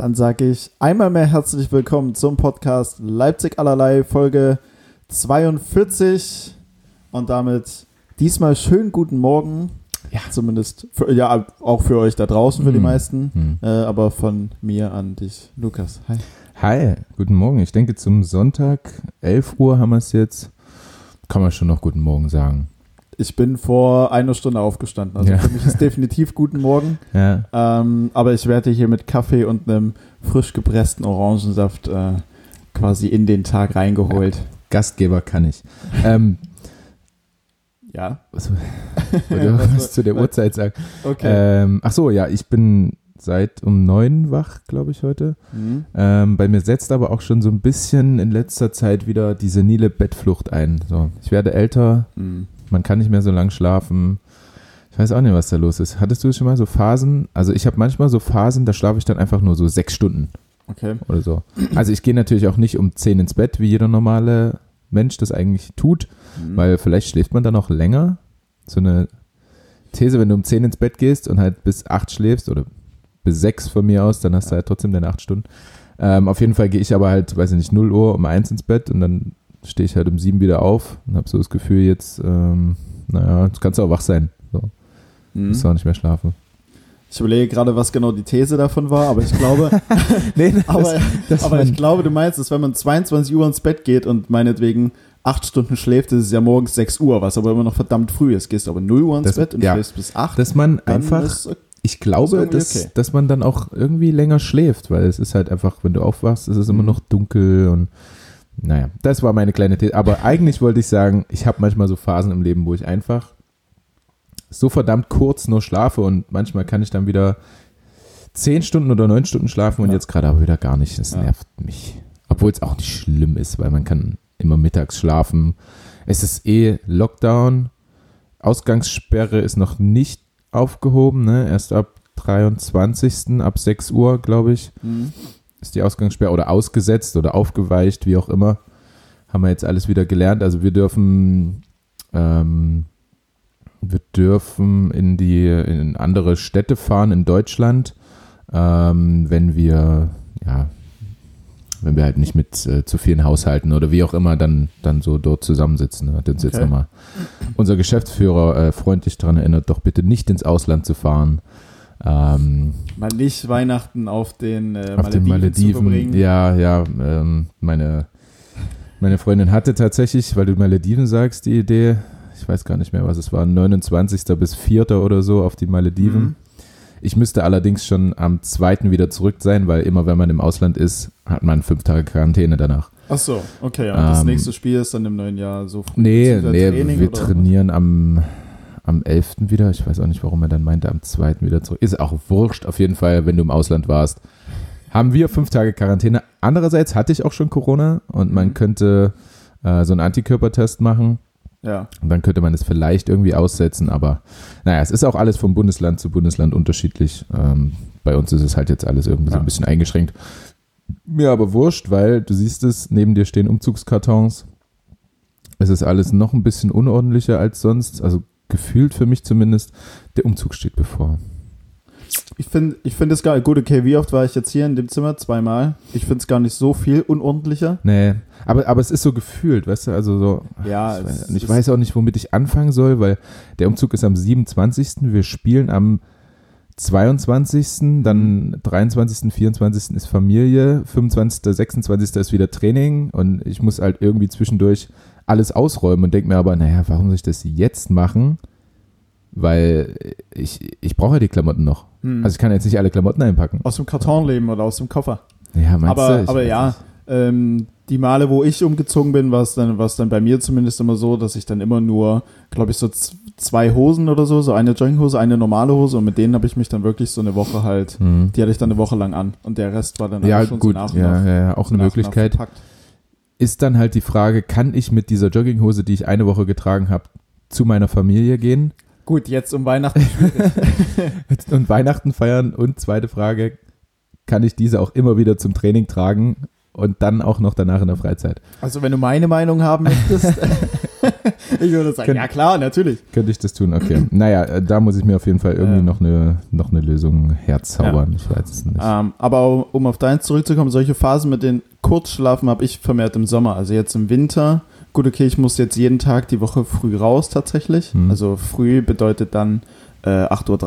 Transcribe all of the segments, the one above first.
Dann sage ich einmal mehr herzlich willkommen zum Podcast Leipzig allerlei, Folge 42. Und damit diesmal schönen guten Morgen. Ja. Zumindest, für, ja, auch für euch da draußen, für die Hm. meisten. Hm. Äh, aber von mir an dich, Lukas. Hi. Hi, guten Morgen. Ich denke, zum Sonntag, 11 Uhr haben wir es jetzt. Kann man schon noch guten Morgen sagen. Ich bin vor einer Stunde aufgestanden. Also Ja. für mich ist definitiv guten Morgen. Ja, Ähm, aber ich werde hier mit Kaffee und einem frisch gepressten Orangensaft äh, quasi in den Tag reingeholt. Gastgeber kann ich. Ähm, Ja. was, wollte Was- was zu der Uhrzeit sagen? Okay. Ähm, ach so, ja, ich bin seit um neun wach, glaube ich, heute. Mhm. Ähm, bei mir setzt aber auch schon so ein bisschen in letzter Zeit wieder die senile Bettflucht ein. So, ich werde älter, Mhm. Man kann nicht mehr so lang schlafen. Ich weiß auch nicht, was da los ist. Hattest du schon mal so Phasen? Also ich habe manchmal so Phasen, da schlafe ich dann einfach nur so sechs Stunden Okay. oder so. Also ich gehe natürlich auch nicht um zehn ins Bett, wie jeder normale Mensch das eigentlich tut, Mhm. weil vielleicht schläft man dann auch länger. So eine These, wenn du um zehn ins Bett gehst und halt bis acht schläfst oder bis sechs von mir aus, dann hast du halt trotzdem deine acht Stunden. Ähm, auf jeden Fall gehe ich aber halt, weiß ich nicht, 0 Uhr um eins ins Bett und dann stehe ich halt um sieben wieder auf und habe so das Gefühl, jetzt, ähm, naja, jetzt kannst du auch wach sein. So, Mhm. musst du auch nicht mehr schlafen. Ich überlege gerade, was genau die These davon war, aber ich glaube, nee, das, aber, das aber ich glaube, du meinst, dass wenn man 22 Uhr ins Bett geht und meinetwegen acht Stunden schläft, ist es ja morgens 6 Uhr, was aber immer noch verdammt früh ist. Gehst aber 0 Uhr ins Das- Bett und ja. schläfst bis 8, dass man einfach, ist ich glaube, dass, okay. dass man dann auch irgendwie länger schläft, weil es ist halt einfach, wenn du aufwachst, ist es immer Mhm. noch dunkel und naja, das war meine kleine These. Aber eigentlich wollte ich sagen, ich habe manchmal so Phasen im Leben, wo ich einfach so verdammt kurz nur schlafe und manchmal kann ich dann wieder zehn Stunden oder neun Stunden schlafen und Ja. jetzt gerade aber wieder gar nicht. Das Ja. nervt mich. Obwohl es auch nicht schlimm ist, weil man kann immer mittags schlafen. Es ist eh Lockdown. Ausgangssperre ist noch nicht aufgehoben, ne? Erst ab 23. ab 6 Uhr, glaube ich, Mhm. Ist die Ausgangssperre oder ausgesetzt oder aufgeweicht, wie auch immer. Haben wir jetzt alles wieder gelernt. Also wir dürfen, ähm, wir dürfen in die in andere Städte fahren in Deutschland, ähm, wenn wir, ja, wenn wir halt nicht mit äh, zu vielen Haushalten oder wie auch immer dann, dann so dort zusammensitzen. Hat uns jetzt Okay. nochmal unser Geschäftsführer äh, freundlich daran erinnert, doch bitte nicht ins Ausland zu fahren. Ähm, Mal nicht Weihnachten auf den äh, auf den Malediven, zu Malediven. verbringen. Ja, ja, ähm, meine, meine Freundin hatte tatsächlich, weil du Malediven sagst, die Idee, ich weiß gar nicht mehr, was es war, 29. bis 4. oder so auf die Malediven. Mhm. Ich müsste allerdings schon am 2. wieder zurück sein, weil immer wenn man im Ausland ist, hat man fünf Tage Quarantäne danach. Ach so, okay. Und das Ähm, nächste Spiel ist dann im neuen Jahr so früh. Nee, nee, wir trainieren am, am 11. wieder. Ich weiß auch nicht, warum er dann meinte, am 2. wieder zurück. Ist auch wurscht, auf jeden Fall, wenn du im Ausland warst. Haben wir fünf Tage Quarantäne. Andererseits hatte ich auch schon Corona und man Mhm. könnte äh, so einen Antikörpertest machen. Ja, Und dann könnte man es vielleicht irgendwie aussetzen, aber naja, es ist auch alles vom Bundesland zu Bundesland unterschiedlich. Ähm, bei uns ist es halt jetzt alles irgendwie so Ja. ein bisschen eingeschränkt. Mir aber wurscht, weil du siehst es, neben dir stehen Umzugskartons. Es ist alles noch ein bisschen unordentlicher als sonst, also gefühlt für mich zumindest. Der Umzug steht bevor. ich finde ich find es gar nicht gut. Okay, wie oft war ich jetzt hier in dem Zimmer? Zweimal. Ich finde es gar nicht so viel unordentlicher. Nee, aber, aber es ist so gefühlt, weißt du, also so. Ja, ich weiß, ich weiß auch nicht, womit ich anfangen soll, weil der Umzug ist am 27. Wir spielen am 22. Dann 23., 24. ist Familie, 25., 26. ist wieder Training und ich muss halt irgendwie zwischendurch alles ausräumen und denke mir aber, naja, warum soll ich das jetzt machen? Weil ich, ich brauche ja die Klamotten noch. Hm. Also ich kann jetzt nicht alle Klamotten einpacken. aus dem Karton leben oder aus dem Koffer. Ja, meinst aber du? Ich aber ja, ähm, die Male, wo ich umgezogen bin, war es dann, war's dann bei mir zumindest immer so, dass ich dann immer nur, glaube ich, so zwei Hosen oder so, so eine Jogginghose, eine normale Hose und mit denen habe ich mich dann wirklich so eine Woche halt, Hm. die hatte ich dann eine Woche lang an und der Rest war dann Ja, schon gut, so nach ja, ja, ja, auch eine Möglichkeit. verpackt. Ist dann halt die Frage, kann ich mit dieser Jogginghose, die ich eine Woche getragen habe, zu meiner Familie gehen Gut, jetzt um Weihnachten und Weihnachten feiern? Und zweite Frage, kann ich diese auch immer wieder zum Training tragen und dann auch noch danach in der Freizeit? Also wenn du meine Meinung haben möchtest, ich würde sagen, Könnt- ja klar, natürlich. Könnte ich das tun? Okay. Naja, äh, da muss ich mir auf jeden Fall irgendwie Ja. noch, eine, noch eine Lösung herzaubern. Ich weiß es nicht. Ähm, aber um auf deins zurückzukommen, solche Phasen mit den Kurzschlafen habe ich vermehrt im Sommer. Also jetzt im Winter. Gut, okay, ich muss jetzt jeden Tag die Woche früh raus tatsächlich. Hm. Also früh bedeutet dann äh, 8.30 Uhr.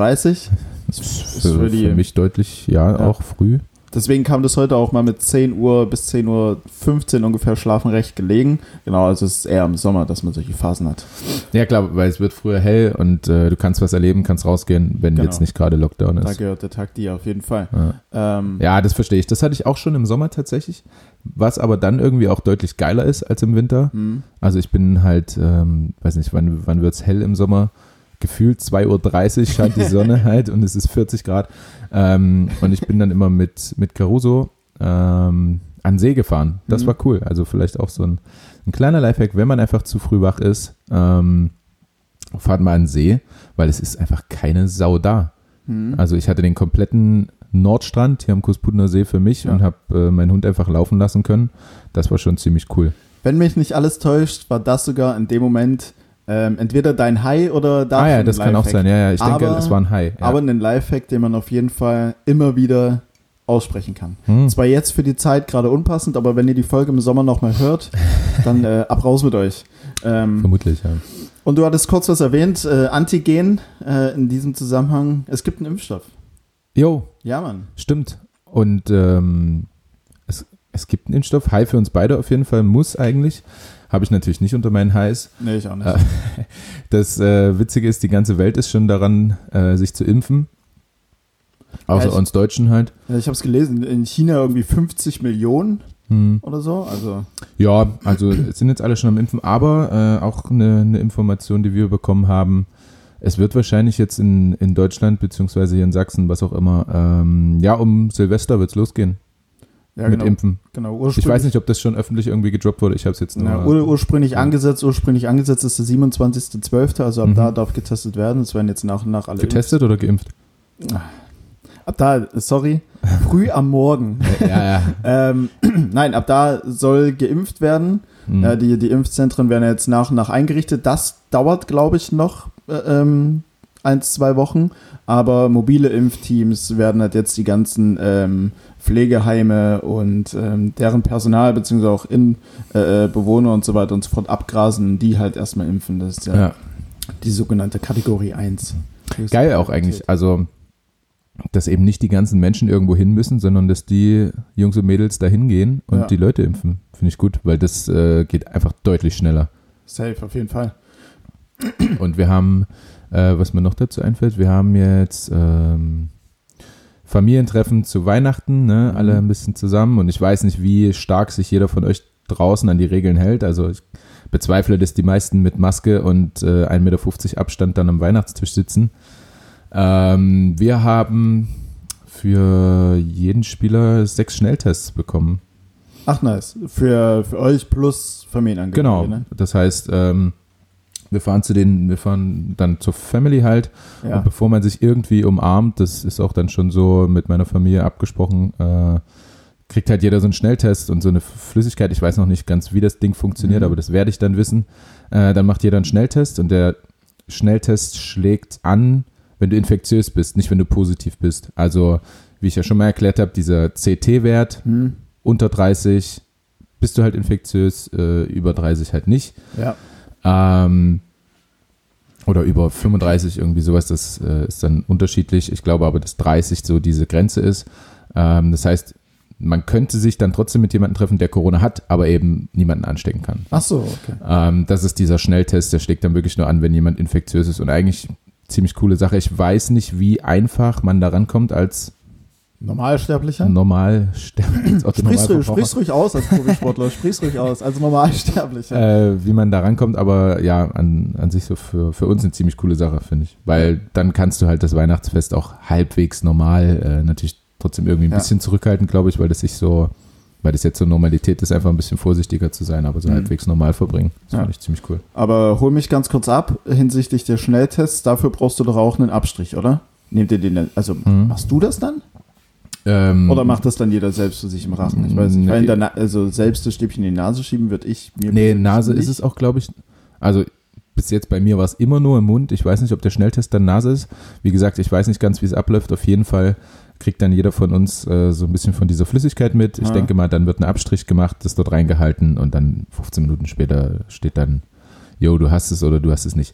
Das ist für, für die- für mich deutlich, ja, Ja. auch früh. Deswegen kam das heute auch mal mit 10 Uhr bis 10 Uhr 15 ungefähr schlafen recht gelegen. Genau, also es ist eher im Sommer, dass man solche Phasen hat. Ja, klar, weil es wird früher hell und äh, du kannst was erleben, kannst rausgehen, wenn Genau. jetzt nicht gerade Lockdown Da ist. gehört der Tag dir auf jeden Fall. Ja. Ähm, ja, das verstehe ich. Das hatte ich auch schon im Sommer tatsächlich, was aber dann irgendwie auch deutlich geiler ist als im Winter. hm. Also ich bin halt, ähm, weiß nicht, wann, wann wird es hell im Sommer? Gefühlt 2.30 Uhr scheint die Sonne halt und es ist 40 Grad. Ähm, und ich bin dann immer mit, mit Caruso ähm, an See gefahren. Das Mhm. war cool. Also vielleicht auch so ein, ein kleiner Lifehack, wenn man einfach zu früh wach ist, ähm, fahrt mal an See, weil es ist einfach keine Sau da. Hm. Also ich hatte den kompletten Nordstrand hier am Kusputner See für mich Ja. und habe äh, meinen Hund einfach laufen lassen können. Das war schon ziemlich cool. Wenn mich nicht alles täuscht, war das sogar in dem Moment ähm, entweder dein High oder ah ja, das kann auch sein. Ja, ja, ich denke, Aber- es war ein High. Ja. Aber ein Lifehack, den man auf jeden Fall immer wieder aussprechen kann. Hm. Zwar jetzt für die Zeit gerade unpassend, aber wenn ihr die Folge im Sommer nochmal hört, dann äh, ab raus mit euch. Ähm, Vermutlich, ja. und du hattest kurz was erwähnt, äh, Antigen äh, in diesem Zusammenhang. Es gibt einen Impfstoff. Jo, Ja, Mann. stimmt. Und ähm, es, es gibt einen Impfstoff. High für uns beide auf jeden Fall, muss eigentlich. Habe ich natürlich nicht unter meinen Highs. Nee, ich auch nicht. Äh, Das äh, Witzige ist, die ganze Welt ist schon daran, äh, sich zu impfen. Außer Ja, uns Deutschen halt. Ja, ich habe es gelesen, in China irgendwie 50 Millionen Hm. oder so. Also, Ja, also es sind jetzt alle schon am Impfen, aber äh, auch eine, eine Information, die wir bekommen haben. Es wird wahrscheinlich jetzt in, in Deutschland, beziehungsweise hier in Sachsen, was auch immer, ähm, ja, um Silvester wird es losgehen ja, mit genau. Impfen. genau Ich weiß nicht, ob das schon öffentlich irgendwie gedroppt wurde. Ich habe es jetzt nur. Ja, ur ursprünglich Ja. angesetzt, ursprünglich angesetzt ist der 27.12., also ab Mhm. da darf getestet werden. Es werden jetzt nach und nach alle getestet oder geimpft? Ab da, sorry, früh am Morgen. ja, ja. ähm, nein, ab da soll geimpft werden. Hm. Ja, die, die Impfzentren werden jetzt nach und nach eingerichtet. Das dauert, glaube ich, noch äh, ähm, eins, zwei Wochen. Aber mobile Impfteams werden halt jetzt die ganzen ähm, Pflegeheime und ähm, deren Personal, beziehungsweise auch in, äh, äh, Bewohner und so weiter und so fort abgrasen, die halt erstmal impfen. Das ist ja, ja. die sogenannte Kategorie 1. Geil auch eigentlich. Also, dass eben nicht die ganzen Menschen irgendwo hin müssen, sondern dass die Jungs und Mädels da hingehen und Ja. die Leute impfen. Finde ich gut, weil das äh, geht einfach deutlich schneller. Safe, auf jeden Fall. Und wir haben, äh, was mir noch dazu einfällt, wir haben jetzt ähm, Familientreffen zu Weihnachten, ne? Mhm. alle ein bisschen zusammen. Und ich weiß nicht, wie stark sich jeder von euch draußen an die Regeln hält. Also ich bezweifle, dass die meisten mit Maske und äh, 1,50 Meter Abstand dann am Weihnachtstisch sitzen. Ähm, wir haben für jeden Spieler sechs Schnelltests bekommen. Ach, nice. Für, für euch plus Familienangehörige. Genau. Ne? Das heißt, ähm, wir fahren zu den, wir fahren dann zur Family halt Ja. Und bevor man sich irgendwie umarmt, das ist auch dann schon so mit meiner Familie abgesprochen, äh, kriegt halt jeder so einen Schnelltest und so eine Flüssigkeit. Ich weiß noch nicht ganz, wie das Ding funktioniert, Mhm. aber das werde ich dann wissen. Äh, dann macht jeder einen Schnelltest und der Schnelltest schlägt an, wenn du infektiös bist, nicht wenn du positiv bist. Also, wie ich ja schon mal erklärt habe, dieser CT-Wert Hm. unter 30 bist du halt infektiös, äh, über 30 halt nicht. Ja. Ähm, oder über 35 irgendwie sowas, das äh, ist dann unterschiedlich. Ich glaube aber, dass 30 so diese Grenze ist. Ähm, das heißt, man könnte sich dann trotzdem mit jemandem treffen, der Corona hat, aber eben niemanden anstecken kann. Ach so, okay. Ähm, das ist dieser Schnelltest, der schlägt dann wirklich nur an, wenn jemand infektiös ist und eigentlich ziemlich coole Sache. Ich weiß nicht, wie einfach man da rankommt als Normalsterblicher? normal als Otto Sprich's ruhig, sprich's ruhig aus als Profisportler, sprich's ruhig aus, als Normalsterblicher. äh, wie man da rankommt, aber ja, an, an sich so für, für uns eine ziemlich coole Sache, finde ich. Weil dann kannst du halt das Weihnachtsfest auch halbwegs normal, äh, natürlich trotzdem irgendwie ein Ja. bisschen zurückhalten, glaube ich, weil das sich so, weil das jetzt so Normalität ist, einfach ein bisschen vorsichtiger zu sein, aber so Mhm. halbwegs normal verbringen. Das Ja. finde ich ziemlich cool. Aber hol mich ganz kurz ab hinsichtlich der Schnelltests. Dafür brauchst du doch auch einen Abstrich, oder? Nehmt ihr den, also Mhm. machst du das dann? Ähm, Oder macht das dann jeder selbst für sich im Rachen? Ich weiß nicht. Nee. Der Na also selbst das Stäbchen in die Nase schieben, würde ich mir. Nee, Nase nicht. ist es auch, glaube ich. Also bis jetzt bei mir war es immer nur im Mund. Ich weiß nicht, ob der Schnelltest dann Nase ist. Wie gesagt, ich weiß nicht ganz, wie es abläuft. Auf jeden Fall kriegt dann jeder von uns äh, so ein bisschen von dieser Flüssigkeit mit. Ich Ja. denke mal, dann wird ein Abstrich gemacht, das dort reingehalten und dann 15 Minuten später steht dann, yo, du hast es oder du hast es nicht.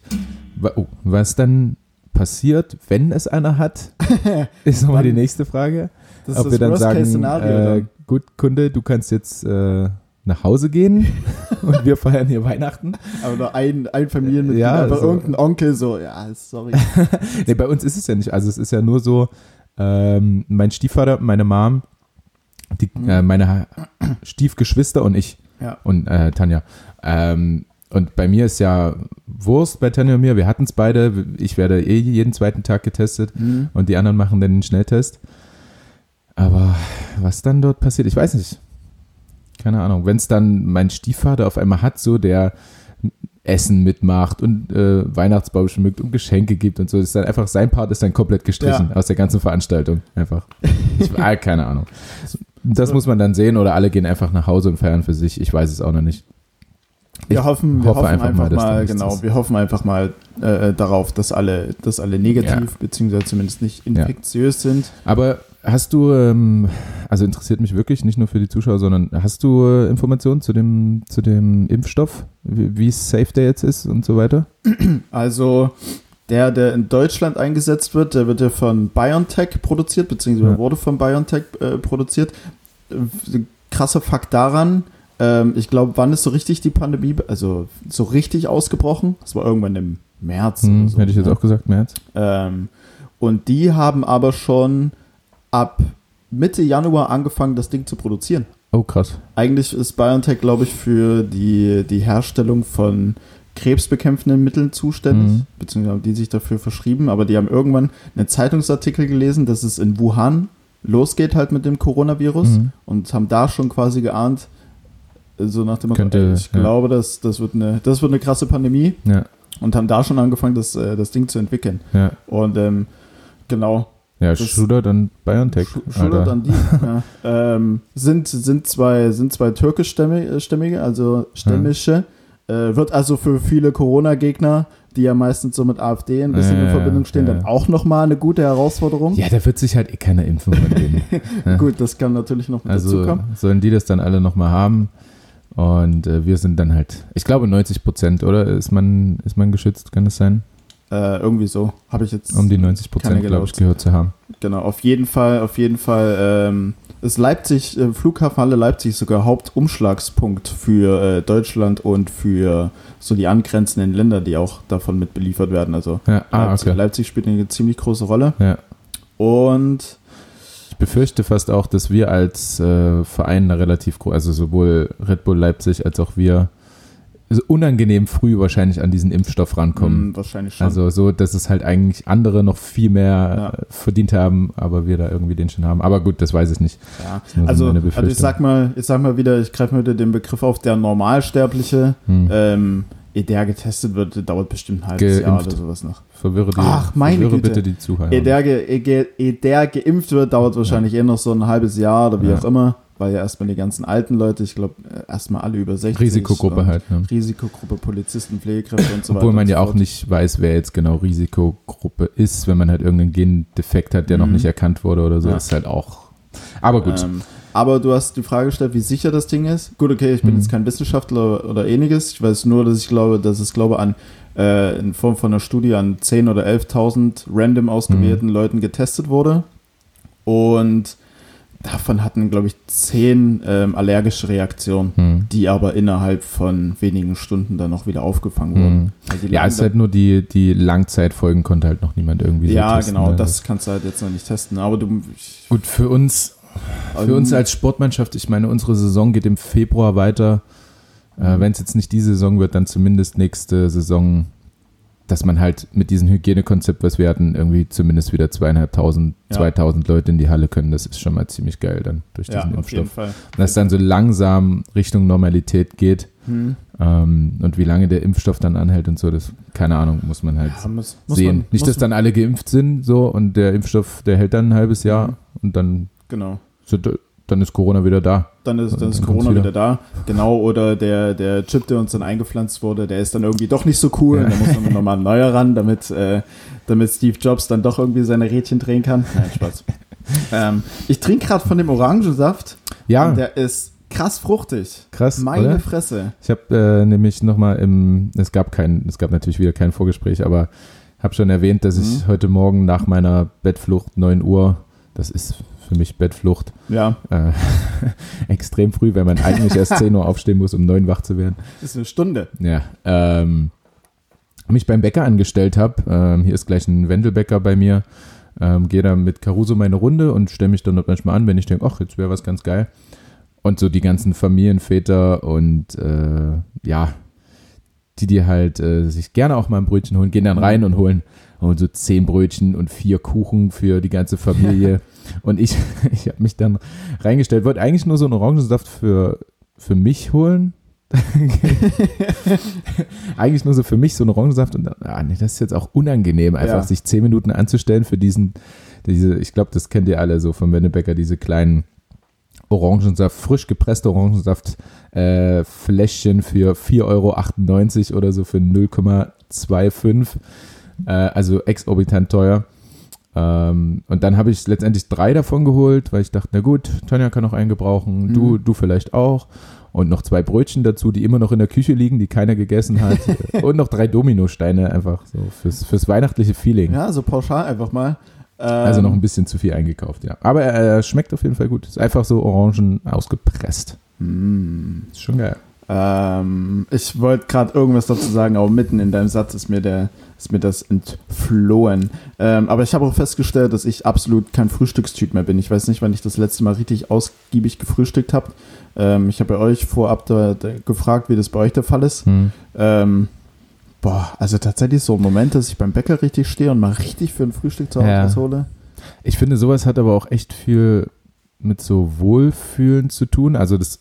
Oh, was dann passiert, wenn es einer hat, ist nochmal die nächste Frage. Das Ob wir dann sagen, Worst-Case-Szenario äh, gut, Kunde, du kannst jetzt äh, nach Hause gehen und wir feiern hier Weihnachten. Aber nur ein, ein Familienmitglied, Ja, aber also- irgendein Onkel so, ja, sorry. Nee, bei uns ist es ja nicht. Also es ist ja nur so, ähm, mein Stiefvater, meine Mom, die, Mhm. äh, meine Stiefgeschwister und ich Ja. und äh, Tanja. Ähm, und bei mir ist ja Wurst bei Tanja und mir. Wir hatten es beide. Ich werde eh jeden zweiten Tag getestet Mhm. und die anderen machen dann den Schnelltest. Aber was dann dort passiert, ich weiß nicht. Keine Ahnung. Wenn es dann mein Stiefvater auf einmal hat, so der Essen mitmacht und äh, Weihnachtsbaum schmückt und Geschenke gibt und so, ist dann einfach sein Part ist dann komplett gestrichen Ja. aus der ganzen Veranstaltung. Einfach. Ich, ah, keine Ahnung. Das muss man dann sehen oder alle gehen einfach nach Hause und feiern für sich. Ich weiß es auch noch nicht. Wir hoffen, wir hoffe hoffen einfach einfach, mal, mal, genau, wir hoffen einfach mal äh, darauf, dass alle, dass alle negativ, beziehungsweise zumindest nicht infektiös sind. Aber hast du, ähm, also interessiert mich wirklich, nicht nur für die Zuschauer, sondern hast du äh, Informationen zu dem, zu dem Impfstoff, wie, wie safe der jetzt ist und so weiter? Also der, der in Deutschland eingesetzt wird, der wird ja von BioNTech produziert, beziehungsweise Ja. wurde von BioNTech äh, produziert. Äh, krasser Fakt daran, ähm, ich glaube, wann ist so richtig die Pandemie, also so richtig ausgebrochen? Das war irgendwann im März. Hm, so, hätte ich jetzt ne? auch gesagt, März. Ähm, und die haben aber schon ab Mitte Januar angefangen, das Ding zu produzieren. Oh, krass. Eigentlich ist BioNTech, glaube ich, für die, die Herstellung von krebsbekämpfenden Mitteln zuständig, Mhm. beziehungsweise haben die sich dafür verschrieben, aber die haben irgendwann einen Zeitungsartikel gelesen, dass es in Wuhan losgeht halt mit dem Coronavirus Mhm. und haben da schon quasi geahnt, so nach dem Könnte, ich ja. glaube, das, das, wird eine, das wird eine krasse Pandemie Ja, und haben da schon angefangen, das, äh, das Ding zu entwickeln. ja. Und ähm, genau, Ja, Shooter dann BioNTech. Sch- Schulter Alter. an die. ja. ähm, sind, sind zwei, sind zwei türkischstämmige, also stämmische. Äh, wird also für viele Corona-Gegner, die ja meistens so mit AfD ein bisschen Ja, in ja, Verbindung stehen, ja. dann auch nochmal eine gute Herausforderung. Ja, da wird sich halt eh keiner impfen von denen. ja. Gut, das kann natürlich noch mit Also dazukommen. sollen die das dann alle nochmal haben. Und äh, wir sind dann halt, ich glaube 90 Prozent, oder? Ist man, ist man geschützt, kann das sein? Äh, irgendwie so. Habe ich jetzt. Um die 90 Prozent, glaube ich, gehört zu haben. Genau, auf jeden Fall, auf jeden Fall ähm, ist Leipzig, äh, Flughafenhalle Leipzig sogar Hauptumschlagspunkt für äh, Deutschland und für so die angrenzenden Länder, die auch davon mit beliefert werden. Also Ja, ah, Leipzig, okay. Leipzig spielt eine ziemlich große Rolle. Ja. Und befürchte fast auch, dass wir als äh, Verein relativ groß, also sowohl Red Bull Leipzig als auch wir, also unangenehm früh wahrscheinlich an diesen Impfstoff rankommen. mh, wahrscheinlich schon. Also so, dass es halt eigentlich andere noch viel mehr Ja. äh, verdient haben, aber wir da irgendwie den schon haben. Aber gut, das weiß ich nicht. ja. So also, also ich sag mal, ich sag mal wieder, ich greife mal wieder den Begriff auf, der Normalsterbliche, Hm. ähm, ehe der getestet wird, dauert bestimmt ein halbes Jahr Geimpft. oder sowas noch. Verwirre, die, Ach, meine verwirre Güte. bitte die Zuhörer. Ehe der, ge, ehe, ehe der geimpft wird, dauert wahrscheinlich eh noch so ein halbes Jahr oder wie Ja. auch immer, weil ja erstmal die ganzen alten Leute, ich glaube, erstmal alle über 60. Risikogruppe halt. Ne? Risikogruppe, Polizisten, Pflegekräfte und so weiter. Obwohl man ja so auch nicht weiß, wer jetzt genau Risikogruppe ist, wenn man halt irgendeinen Gendefekt hat, der noch Mhm. nicht erkannt wurde oder so, Ja. ist halt auch. Aber gut. Ähm, aber du hast die Frage gestellt, wie sicher das Ding ist. Gut, okay, ich bin Mhm. jetzt kein Wissenschaftler oder ähnliches. Ich weiß nur, dass ich glaube, dass es glaube an äh, in Form von einer Studie an 10 oder 11.000 random ausgewählten Mhm. Leuten getestet wurde. Und davon hatten, glaube ich, 10 ähm, allergische Reaktionen, Hm. die aber innerhalb von wenigen Stunden dann auch wieder aufgefangen wurden. Also die Ja, es ist halt nur die, die Langzeitfolgen konnte halt noch niemand irgendwie so ja testen, genau, ne? das kannst du halt jetzt noch nicht testen. Aber du. Gut, für uns, für ähm, uns als Sportmannschaft, ich meine, unsere Saison geht im Februar weiter. Äh, Mhm. Wenn es jetzt nicht diese Saison wird, dann zumindest nächste Saison, dass man halt mit diesem Hygienekonzept, was wir hatten, irgendwie zumindest wieder zweieinhalbtausend, Ja. 2000 Leute in die Halle können. Das ist schon mal ziemlich geil dann durch ja, diesen auf jeden Impfstoff. Fall. Dass dann so langsam Richtung Normalität geht Hm. ähm, und wie lange der Impfstoff dann anhält und so, das, keine Ahnung, muss man halt Ja, muss, muss sehen. Man, nicht, dass dann alle geimpft sind so und der Impfstoff, der hält dann ein halbes Jahr Mhm. und dann, Genau. so, dann ist Corona wieder da. dann ist, dann ist Dann Corona kommt's wieder. wieder. da. Genau, oder der, der Chip, der uns dann eingepflanzt wurde, der ist dann irgendwie doch nicht so cool. Ja. Und da muss dann nochmal ein neuer ran, damit, äh, damit Steve Jobs dann doch irgendwie seine Rädchen drehen kann. Nein, Spaß. ähm, ich trinke gerade von dem Orangensaft. Ja, der ist krass fruchtig. krass, Meine oder? Fresse. Ich habe äh, nämlich nochmal im, es gab kein, es gab natürlich wieder kein Vorgespräch, aber habe schon erwähnt, dass ich Mhm. heute Morgen nach meiner Bettflucht 9 Uhr, das ist für mich Bettflucht, Ja, äh, extrem früh, weil man eigentlich erst 10 Uhr aufstehen muss, um 9 wach zu werden. ist eine Stunde. Ja, ähm, mich beim Bäcker angestellt habe. Ähm, hier ist gleich ein Wendelbäcker bei mir. Ähm, Gehe da mit Caruso meine Runde und stelle mich dann manchmal an, wenn ich denke, ach, jetzt wäre was ganz geil. Und so die ganzen Familienväter und äh, ja, die, die halt äh, sich gerne auch mal ein Brötchen holen, gehen dann rein und holen, holen so zehn Brötchen und vier Kuchen für die ganze Familie. und ich, ich habe mich dann reingestellt, wollte eigentlich nur so einen Orangensaft für, für mich holen. eigentlich nur so für mich so einen Orangensaft und dann, ah, nee, das ist jetzt auch unangenehm, einfach Ja. sich zehn Minuten anzustellen für diesen, diese, ich glaube, das kennt ihr alle so von Wennebecker, diese kleinen Orangensaft, frisch gepresste Orangensaft, äh, Fläschchen für 4,98 Euro oder so für 0,25, äh, also exorbitant teuer. Ähm, und dann habe ich letztendlich drei davon geholt, weil ich dachte, na gut, Tanja kann noch einen gebrauchen, du, du vielleicht auch. Und noch zwei Brötchen dazu, die immer noch in der Küche liegen, die keiner gegessen hat. und noch drei Dominosteine einfach so fürs, fürs weihnachtliche Feeling. Ja, so pauschal einfach mal. Ähm, Also noch ein bisschen zu viel eingekauft, ja. Aber er schmeckt auf jeden Fall gut. Ist einfach so Orangen ausgepresst. Mm. Ist schon geil. Ähm, ich wollte gerade irgendwas dazu sagen, aber mitten in deinem Satz ist mir, der, ist mir das entflohen. Ähm, aber ich habe auch festgestellt, dass ich absolut kein Frühstückstyp mehr bin. Ich weiß nicht, wann ich das letzte Mal richtig ausgiebig gefrühstückt habe. Ähm, ich habe bei euch vorab da, da gefragt, wie das bei euch der Fall ist. Hm. Ähm, boah, also tatsächlich so ein Moment, dass ich beim Bäcker richtig stehe und mal richtig für ein Frühstück zu Hause Ja. hole. Ich finde, sowas hat aber auch echt viel mit so Wohlfühlen zu tun. Also das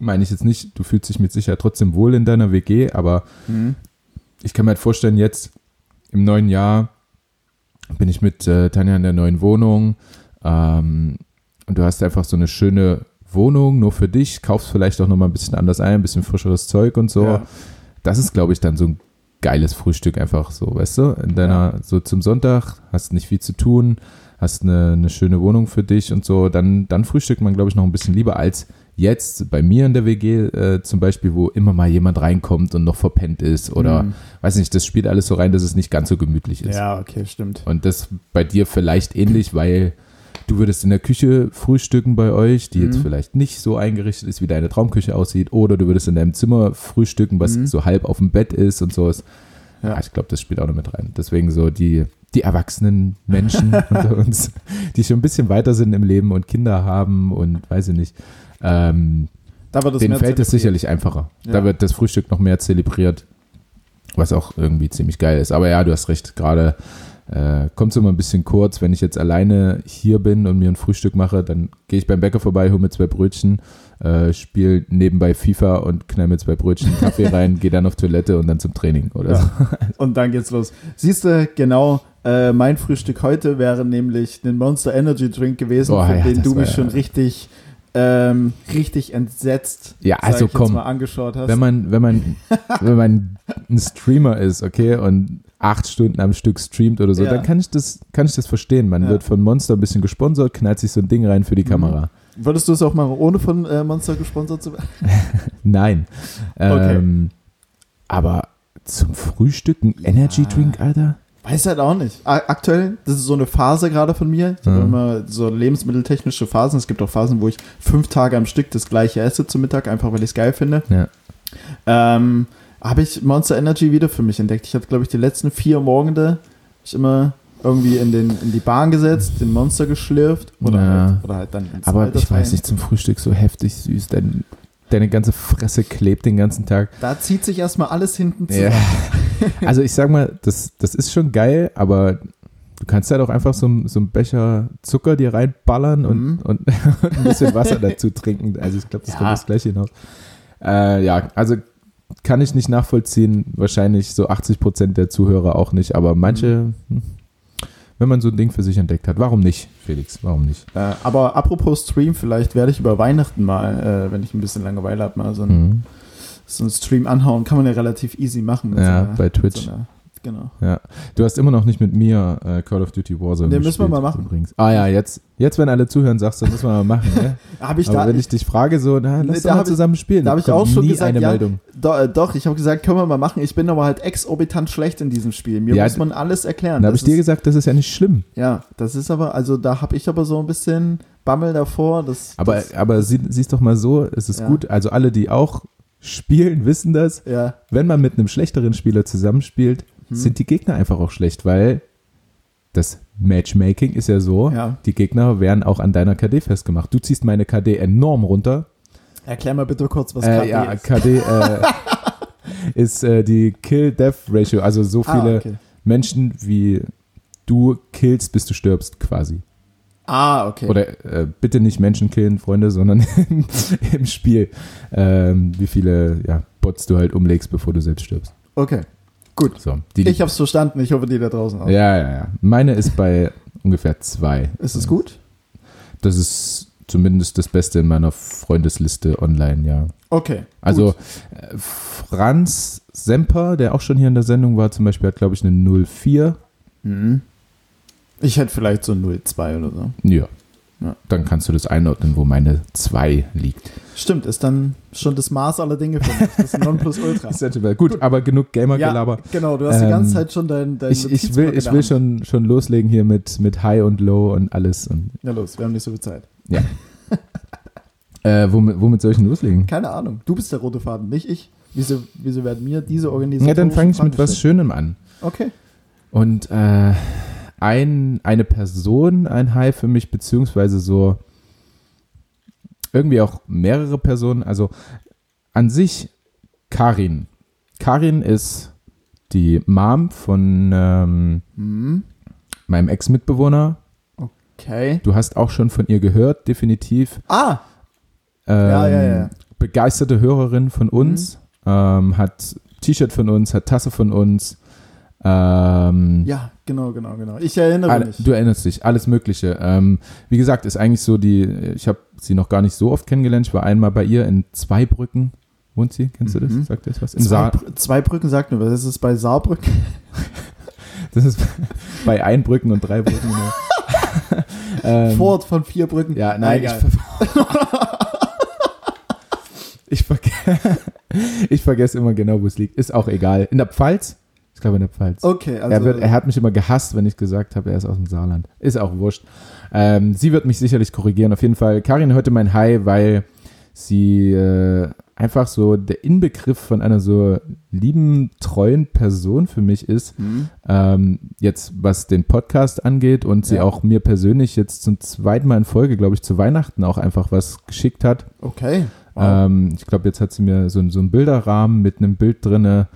meine ich jetzt nicht, du fühlst dich mit Sicherheit trotzdem wohl in deiner WG, aber Mhm. Ich kann mir halt vorstellen, jetzt im neuen Jahr bin ich mit äh, Tanja in der neuen Wohnung ähm, und du hast einfach so eine schöne Wohnung nur für dich, kaufst vielleicht auch nochmal ein bisschen anders ein, ein bisschen frischeres Zeug und so. Ja. Das ist, glaube ich, dann so ein geiles Frühstück einfach so, weißt du? In deiner, so zum Sonntag, hast nicht viel zu tun, hast eine, eine schöne Wohnung für dich und so, dann, dann frühstückt man, glaube ich, noch ein bisschen lieber als jetzt bei mir in der WG äh, zum Beispiel, wo immer mal jemand reinkommt und noch verpennt ist oder, Mhm. weiß nicht, das spielt alles so rein, dass es nicht ganz so gemütlich ist. Ja, okay, stimmt. Und das bei dir vielleicht ähnlich, weil du würdest in der Küche frühstücken bei euch, die jetzt Mhm. vielleicht nicht so eingerichtet ist, wie deine Traumküche aussieht, oder du würdest in deinem Zimmer frühstücken, was Mhm. so halb auf dem Bett ist und so. Ja. Ja. ich glaube, das spielt auch noch mit rein. Deswegen so die, die erwachsenen Menschen unter uns, die schon ein bisschen weiter sind im Leben und Kinder haben und weiß ich nicht, ähm, Da wird es denen fällt es sicherlich einfacher. Ja. Da wird das Frühstück noch mehr zelebriert, was auch irgendwie ziemlich geil ist. Aber ja, du hast recht, gerade äh, kommt es immer ein bisschen kurz, wenn ich jetzt alleine hier bin und mir ein Frühstück mache, dann gehe ich beim Bäcker vorbei, hole mir zwei Brötchen, äh, spiele nebenbei FIFA und knall mir zwei Brötchen Kaffee rein, gehe dann auf Toilette und dann zum Training oder Ja. so. Und dann geht's los. Siehst du, genau, äh, mein Frühstück heute wäre nämlich ein Monster Energy Drink gewesen, Oh, von ja, dem du mich ja- schon richtig, ähm, richtig entsetzt, Ja, also komm, mal angeschaut hast. wenn man, wenn man, wenn man ein Streamer ist, okay, und acht Stunden am Stück streamt oder so, Ja. dann kann ich das, kann ich das verstehen. Man Ja. wird von Monster ein bisschen gesponsert, knallt sich so ein Ding rein für die Mhm. Kamera. Würdest du es auch machen, ohne von äh, Monster gesponsert zu werden? Nein. Okay. Ähm, aber zum Frühstück ein Energy Drink, Alter? Weiß halt auch nicht. Aktuell, das ist so eine Phase gerade von mir. Ich habe Ja. immer so lebensmitteltechnische Phasen. Es gibt auch Phasen, wo ich fünf Tage am Stück das gleiche esse zum Mittag, einfach weil ich es geil finde. Ja. Ähm, habe ich Monster Energy wieder für mich entdeckt. Ich habe, glaube ich, die letzten vier Morgende ich immer irgendwie in, den, in die Bahn gesetzt, den Monster geschlürft oder, Ja. halt, oder halt dann ins Aber ich weiß nicht, zum Frühstück so heftig süß, dein, deine ganze Fresse klebt den ganzen Tag. Da zieht sich erstmal alles hinten zu. Ja. Also ich sag mal, das, das ist schon geil, aber du kannst halt auch einfach so, ein- so einen Becher Zucker dir reinballern und, Mhm. und, und ein bisschen Wasser dazu trinken. Also ich glaube, das Ja. kommt das gleiche hinaus. Äh, ja, also kann ich nicht nachvollziehen. Wahrscheinlich so 80 Prozent der Zuhörer auch nicht, aber manche, Mhm. Wenn man so ein Ding für sich entdeckt hat. Warum nicht, Felix? Warum nicht? Äh, aber apropos Stream, vielleicht werde ich über Weihnachten mal, äh, wenn ich ein bisschen Langeweile habe, mal so einen, Mhm. so einen Stream anhauen. Kann man ja relativ easy machen. Ja, so einer- bei Twitch. So genau. Ja. Du hast immer noch nicht mit mir äh, Call of Duty Warzone Den müssen wir gespielt, mal machen. Übrigens. Ah ja, jetzt, jetzt wenn alle zuhören, sagst du, müssen wir mal machen. Ne? Habe ich Aber da, wenn ich dich frage, so, na, lass da doch mal hab zusammen spielen. da hab ich auch schon nie gesagt, eine ja. Meldung. Do, äh, doch, ich habe gesagt, können wir mal machen. Ich bin aber halt exorbitant schlecht in diesem Spiel. Mir Ja, muss man alles erklären. Da habe Das ich dir gesagt, das ist ja nicht schlimm. Ja, das ist aber, also da habe ich aber so ein bisschen Bammel davor. Das, Aber, das, aber sie, siehst doch mal so, es ist Ja. gut. Also alle, die auch spielen, wissen das. ja, Wenn man mit einem schlechteren Spieler zusammenspielt, Hm. sind die Gegner einfach auch schlecht, weil das Matchmaking ist ja so, ja. die Gegner werden auch an deiner KD festgemacht. Du ziehst meine KD enorm runter. Erklär mal bitte kurz, was äh, KD ja, ist. KD äh, ist äh, die Kill-Death-Ratio, also so Ah, viele okay. Menschen, wie du killst, bis du stirbst, quasi. Ah, okay. Oder äh, bitte nicht Menschen killen, Freunde, sondern im, im Spiel, ähm, wie viele ja, Bots du halt umlegst, bevor du selbst stirbst. okay. Gut. So, die, Ich habe es verstanden. Ich hoffe, die da draußen auch. ja, ja, ja. Meine ist bei ungefähr zwei. Ist es gut? Das ist zumindest das Beste in meiner Freundesliste online, ja. Okay. Also gut. äh, Franz Semper, der auch schon hier in der Sendung war, zum Beispiel hat, glaube ich, eine 04. Mhm. Ich hätte vielleicht so 0,2 oder so. Ja. Ja. Dann kannst du das einordnen, wo meine 2 liegt. Stimmt, ist dann schon das Maß aller Dinge für mich. Das ist Nonplusultra. Ist ja total gut, aber genug Gamer-Gelaber. genau, du hast die ganze Ähm, Zeit schon dein, dein Ich, ich will, ich will schon, schon loslegen hier mit, mit High und Low und alles. Und, Ja, los, wir haben nicht so viel Zeit. äh, womit, womit soll ich denn loslegen? Keine Ahnung. Du bist der rote Faden, nicht ich. Wieso, wieso werden mir diese Organisation. Ja, dann fange ich mit was Schönem an. Okay. Und äh, ein, eine Person, ein High für mich, beziehungsweise so irgendwie auch mehrere Personen. Also an sich Karin. Karin ist die Mom von ähm, Hm. meinem Ex-Mitbewohner. Okay. Du hast auch schon von ihr gehört, definitiv. Ah, Ähm, Ja, ja, ja. Begeisterte Hörerin von uns, ähm, hat T-Shirt von uns, hat Tasse von uns. Ähm, ja, genau, genau, genau. Ich erinnere alle, mich. du erinnerst dich, alles Mögliche. Ähm, wie gesagt, ist eigentlich so die, ich habe sie noch gar nicht so oft kennengelernt. Ich war einmal bei ihr in Zweibrücken. Wohnt sie? Kennst du Mhm. das? Sagt dir das was? Im zwei, Saar. Br- zwei Brücken sagt mir was. Das ist bei Saarbrücken. Das ist bei Einbrücken und drei Brücken. ne? ähm, Fort von vier Brücken. Ja, Na, nein, ich, ich, verge ich vergesse immer genau, wo es liegt. Ist auch egal. In der Pfalz? Ich glaube in der Pfalz. Okay, also. er, wird, er hat mich immer gehasst, wenn ich gesagt habe, er ist aus dem Saarland. Ist auch wurscht. Ähm, sie wird mich sicherlich korrigieren. Auf jeden Fall, Karin heute mein High, weil sie äh, einfach so der Inbegriff von einer so lieben, treuen Person für mich ist. Hm. Ähm, jetzt, was den Podcast angeht und sie Ja. auch mir persönlich jetzt zum zweiten Mal in Folge, glaube ich, zu Weihnachten auch einfach was geschickt hat. Okay. Wow. Ähm, ich glaube, jetzt hat sie mir so, so einen Bilderrahmen mit einem Bild drinne.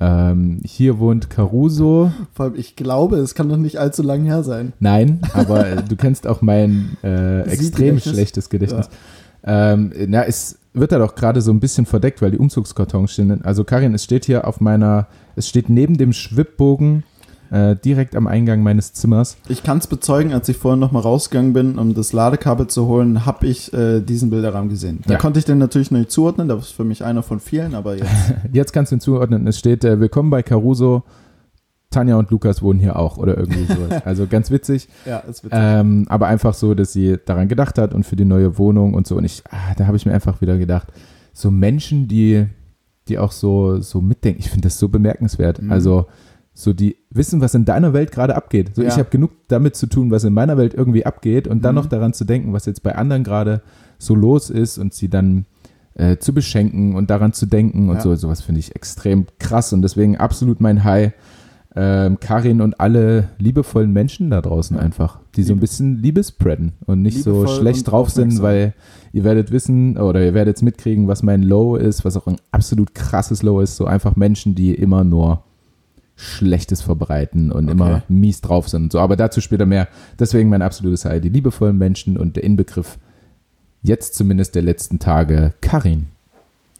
Ähm, hier wohnt Caruso. Vor allem, ich glaube, es kann doch nicht allzu lang her sein. Nein, aber äh, du kennst auch mein äh, extrem schlechtes Gedächtnis. Ähm, na, es wird da doch gerade so ein bisschen verdeckt, weil die Umzugskartons stehen. Also Karin, es steht hier auf meiner, es steht neben dem Schwibbogen äh, direkt am Eingang meines Zimmers. Ich kann es bezeugen, als ich vorhin nochmal rausgegangen bin, um das Ladekabel zu holen, habe ich äh, diesen Bilderrahmen gesehen. Da Ja. konnte ich den natürlich noch nicht zuordnen, das ist für mich einer von vielen, aber jetzt. Jetzt kannst du ihn zuordnen. Es steht äh, Willkommen bei Caruso. Tanja und Lukas wohnen hier auch oder irgendwie sowas. Also ganz witzig. ja, es wird. Ähm, aber einfach so, dass sie daran gedacht hat und für die neue Wohnung und so. Und ich, ah, da habe ich mir einfach wieder gedacht, so Menschen, die, die auch so, so mitdenken, ich finde das so bemerkenswert. Mhm. Also so die wissen, was in deiner Welt gerade abgeht. So Ja. ich habe genug damit zu tun, was in meiner Welt irgendwie abgeht und dann Mhm. noch daran zu denken, was jetzt bei anderen gerade so los ist und sie dann äh, zu beschenken und daran zu denken und Ja. so. Sowas finde ich extrem krass und deswegen absolut mein High. Ähm, Karin und alle liebevollen Menschen da draußen Ja. einfach, die so ein Liebe- bisschen Liebe spreaden und nicht so Liebevoll schlecht und drauf sind, weil ihr werdet wissen oder ihr werdet mitkriegen, was mein Low ist, was auch ein absolut krasses Low ist. So einfach Menschen, die immer nur Schlechtes verbreiten und Okay. immer mies drauf sind und so. Aber dazu später mehr. Deswegen mein absolutes High, die liebevollen Menschen und der Inbegriff jetzt zumindest der letzten Tage Karin.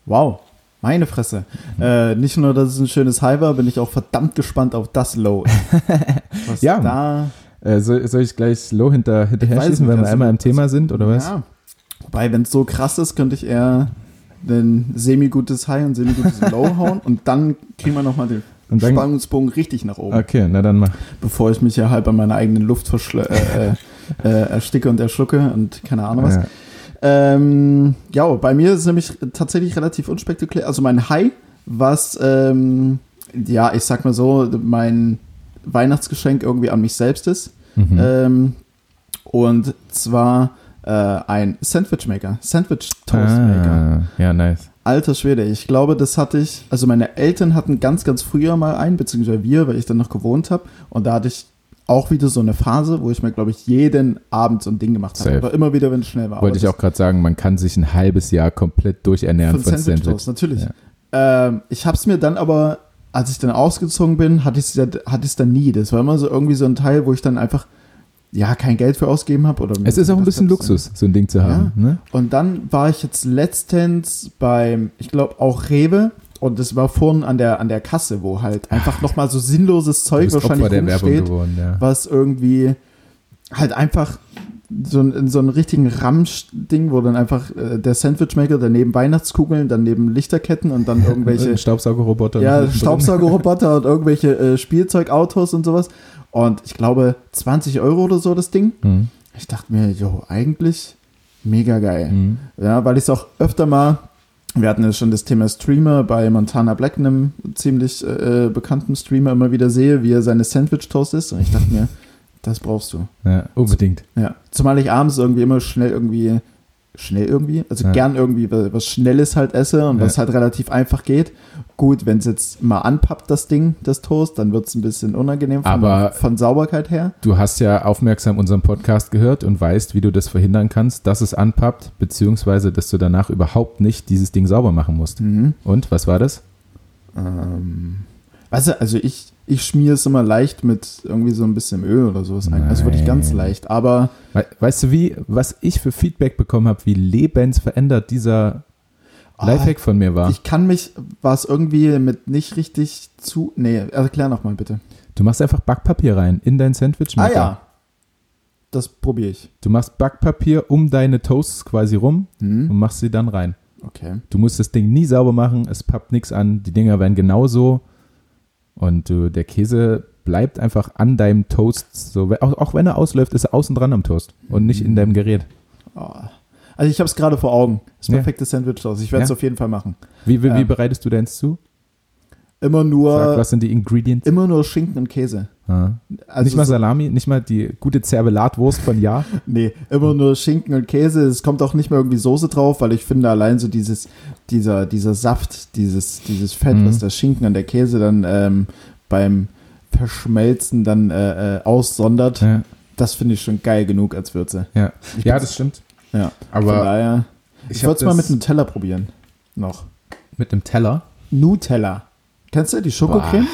Wow, meine Fresse. Mhm. Äh, nicht nur, dass es ein schönes High war, bin ich auch verdammt gespannt auf das Low. Was Ja. da. Äh, soll, soll ich gleich low hinter, hinterher schießen, wenn wir also- einmal im Thema sind, oder was? Ja. Wobei, wenn es so krass ist, könnte ich eher ein semi-gutes High und semi-gutes Low hauen und dann kriegen wir nochmal den Und dann- Spannungsbogen richtig nach oben, Okay, na dann mach. bevor ich mich ja halb an meiner eigenen Luft verschle äh, äh, äh, ersticke und erschlucke und keine Ahnung was. Ja. Ähm, ja, bei mir ist es nämlich tatsächlich relativ unspektakulär. Also mein High, was, ähm, ja, ich sag mal so, mein Weihnachtsgeschenk irgendwie an mich selbst ist. Mhm. Ähm, und zwar äh, ein Sandwichmaker, Sandwich Toastmaker. Ah, ja, nice. Alter Schwede, ich glaube, das hatte ich, also meine Eltern hatten ganz, ganz früher mal einen, beziehungsweise wir, weil ich dann noch gewohnt habe. Und da hatte ich auch wieder so eine Phase, wo ich mir, glaube ich, jeden Abend so ein Ding gemacht habe. Safe. Aber immer wieder, wenn es schnell war. Wollte ich auch gerade sagen, man kann sich ein halbes Jahr komplett durchernähren von von, Sandwich, Sandwich. Natürlich. Ja. Ähm, ich habe es mir dann aber, als ich dann ausgezogen bin, hatte ich es dann nie. Das war immer so irgendwie so ein Teil, wo ich dann einfach ja kein Geld für ausgegeben habe oder Es ist auch ein bisschen. Luxus, so ein Ding zu haben. Ne? Und dann war ich jetzt letztens beim, ich glaube auch Rewe und das war vorhin an der an der Kasse, wo halt einfach noch mal so sinnloses Zeug wahrscheinlich Opfer rumsteht, geworden, ja. was irgendwie halt einfach so ein, in so einem richtigen Ramsch-Ding, wo dann einfach äh, der Sandwichmaker, daneben Weihnachtskugeln, daneben Lichterketten und dann irgendwelche Staubsaugerroboter. ja. Staubsaugerroboter und irgendwelche äh, Spielzeugautos und sowas. Und ich glaube 20 Euro oder so das Ding. Mhm. Ich dachte mir, jo, eigentlich mega geil. Mhm. Ja, weil ich es auch öfter mal, wir hatten ja schon das Thema Streamer bei Montana Black, einem ziemlich äh, bekannten Streamer, immer wieder sehe, wie er seine Sandwich-Toast isst. Und ich dachte mir, das brauchst du. Ja, unbedingt. Ja. Zumal ich abends irgendwie immer schnell irgendwie, schnell irgendwie, also Ja. gern irgendwie was was Schnelles halt esse und Ja. was halt relativ einfach geht. Gut, wenn es jetzt mal anpappt, das Ding, das Toast, dann wird es ein bisschen unangenehm von, Aber- von Sauberkeit her. Du hast ja aufmerksam unseren Podcast gehört und weißt, wie du das verhindern kannst, dass es anpappt, beziehungsweise dass du danach überhaupt nicht dieses Ding sauber machen musst. Mhm. Und was war das? Ähm, weißt du, also ich, ich schmiere es immer leicht mit irgendwie so ein bisschen Öl oder sowas ein. Also wirklich ganz Nein. leicht. Aber We weißt du, wie, was ich für Feedback bekommen habe, wie lebensverändert dieser ah, Lifehack von mir war? ich kann mich, war es irgendwie mit nicht richtig zu. Nee, erklär nochmal bitte. Du machst einfach Backpapier rein in dein Sandwich. Ah ja. Das probiere ich. Du machst Backpapier um deine Toasts quasi rum Hm? und machst sie dann rein. Okay. Du musst das Ding nie sauber machen, es pappt nichts an, die Dinger werden genauso und du, der Käse bleibt einfach an deinem Toast, so, auch, auch wenn er ausläuft, ist er außen dran am Toast und nicht in deinem Gerät. Oh. Also ich habe es gerade vor Augen. Das Ja. perfekte Sandwich aus. Ich werde es Ja. auf jeden Fall machen. Wie, wie, wie Ja. bereitest du deins zu? Immer Sag, nur, was sind die Ingredients? immer nur Schinken und Käse. Ah. Also nicht mal Salami, nicht mal die gute Zervelatwurst von Ja. Nee, immer nur Schinken und Käse. Es kommt auch nicht mehr irgendwie Soße drauf, weil ich finde allein so dieses, dieser, dieser Saft, dieses, dieses Fett, Mhm. was der Schinken und der Käse dann ähm, beim Verschmelzen dann äh, äh, aussondert, Ja, das finde ich schon geil genug als Würze. ja. Ich ja das stimmt. Ja, von Aber daher. Ich, hab würde es mal mit einem Teller probieren. Noch. mit einem Teller. Nutella. Kennst du die Schokocreme?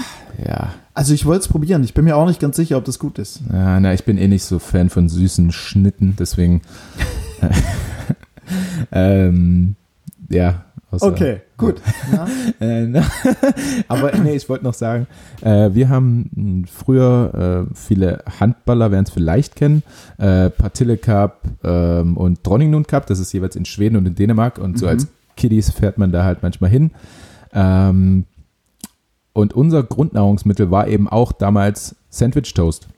Ja. Also ich wollte es probieren. Ich bin mir auch nicht ganz sicher, ob das gut ist. ja, na, ich bin eh nicht so Fan von süßen Schnitten, deswegen. ähm, ja. außer- gut. Ja. Äh, aber nee, ich wollte noch sagen, äh, wir haben mh, früher äh, viele Handballer, werden es vielleicht kennen, äh, Partille Cup ähm, und Dronningnund Cup, das ist jeweils in Schweden und in Dänemark und so Mhm. als Kiddies fährt man da halt manchmal hin. Ähm, und unser Grundnahrungsmittel war eben auch damals Sandwich Toast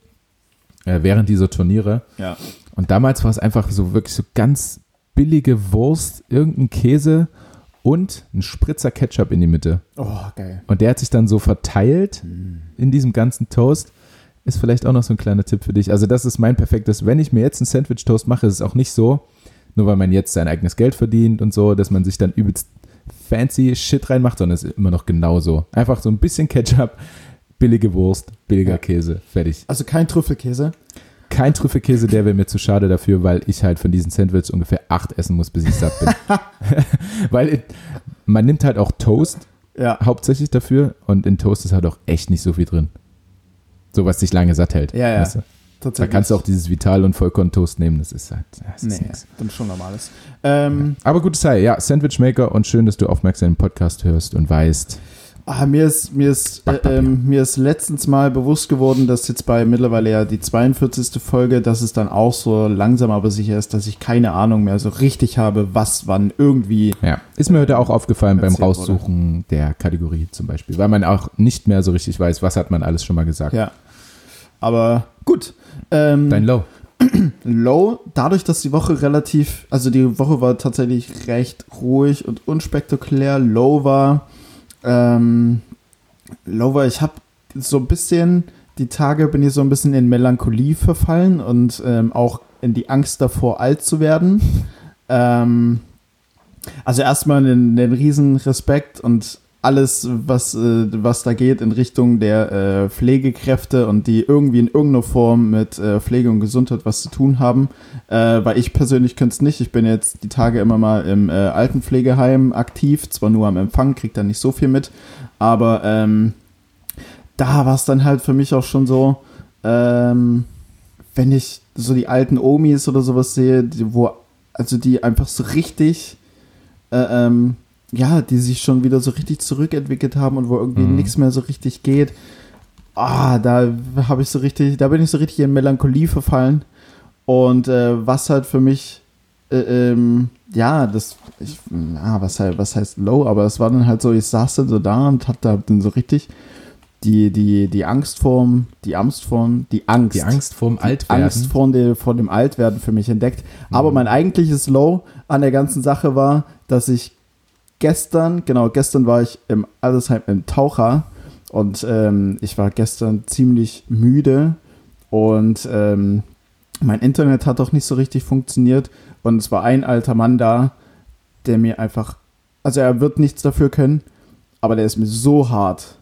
äh, während dieser Turniere. ja. Und damals war es einfach so wirklich so ganz billige Wurst, irgendein Käse und ein Spritzer Ketchup in die Mitte. Oh, geil. Und der hat sich dann so verteilt Hm. in diesem ganzen Toast. Ist vielleicht auch noch so ein kleiner Tipp für dich. Also das ist mein perfektes. Wenn ich mir jetzt einen Sandwich-Toast mache, ist es auch nicht so, nur weil man jetzt sein eigenes Geld verdient und so, dass man sich dann übelst fancy Shit reinmacht, sondern es ist immer noch genauso. Einfach so ein bisschen Ketchup, billige Wurst, billiger Ja. Käse, fertig. Also kein Trüffelkäse. Kein Trüffelkäse, der wäre mir zu schade dafür, weil ich halt von diesen Sandwiches ungefähr acht essen muss, bis ich satt bin. weil man nimmt halt auch Toast Ja. hauptsächlich dafür und in Toast ist halt auch echt nicht so viel drin. So, was dich lange satt hält. Ja, ja. weißt du? Da Tatsächlich. kannst du auch dieses Vital- und Vollkorn-Toast nehmen, das ist halt, das ist Nee, nix. dann schon normales. Ähm, Aber gutes Teil, ja, Sandwichmaker und schön, dass du aufmerksam den Podcast hörst und weißt, Ah, mir ist, mir, ist, äh, ähm, mir ist letztens mal bewusst geworden, dass jetzt bei mittlerweile ja die 42. Folge, dass es dann auch so langsam aber sicher ist, dass ich keine Ahnung mehr so richtig habe, was wann irgendwie. Ja, ist mir heute auch aufgefallen beim Erzählt wurde. Raussuchen der Kategorie zum Beispiel, weil man auch nicht mehr so richtig weiß, was hat man alles schon mal gesagt. Ja. Aber gut. Ähm, Dein Low. Low, dadurch, dass die Woche relativ, also die Woche war tatsächlich recht ruhig und unspektakulär. Low war, ähm, Low war, ich habe so ein bisschen, die Tage bin ich so ein bisschen in Melancholie verfallen und ähm, auch in die Angst davor, alt zu werden. ähm, also erstmal einen, einen riesen Respekt und alles, was, äh, was da geht in Richtung der äh, Pflegekräfte und die irgendwie in irgendeiner Form mit äh, Pflege und Gesundheit was zu tun haben. Äh, weil ich persönlich könnte es nicht. Ich bin jetzt die Tage immer mal im äh, Altenpflegeheim aktiv, zwar nur am Empfang, krieg da nicht so viel mit, aber ähm, da war es dann halt für mich auch schon so, ähm, wenn ich so die alten Omis oder sowas sehe, die, wo, also die einfach so richtig, äh, ähm, ja, die sich schon wieder so richtig zurückentwickelt haben und wo irgendwie Mhm. nichts mehr so richtig geht. Ah, da habe ich so richtig, da bin ich so richtig in Melancholie verfallen. Und äh, was halt für mich, äh, ähm, ja, das, ich, ja, was, halt, was heißt low, aber es war dann halt so, ich saß dann so da und hatte dann so richtig die, die, die Angst vorm, die Angst vorm, die Angst. Die Angst vorm Altwerden. Angst vor dem, vor dem Altwerden für mich entdeckt. Aber mein eigentliches Low an der ganzen Sache war, dass ich gestern, genau, gestern war ich im Altersheim im Taucher und ähm, ich war gestern ziemlich müde und ähm, mein Internet hat auch nicht so richtig funktioniert und es war ein alter Mann da, der mir einfach, also er wird nichts dafür können, aber der ist mir so hart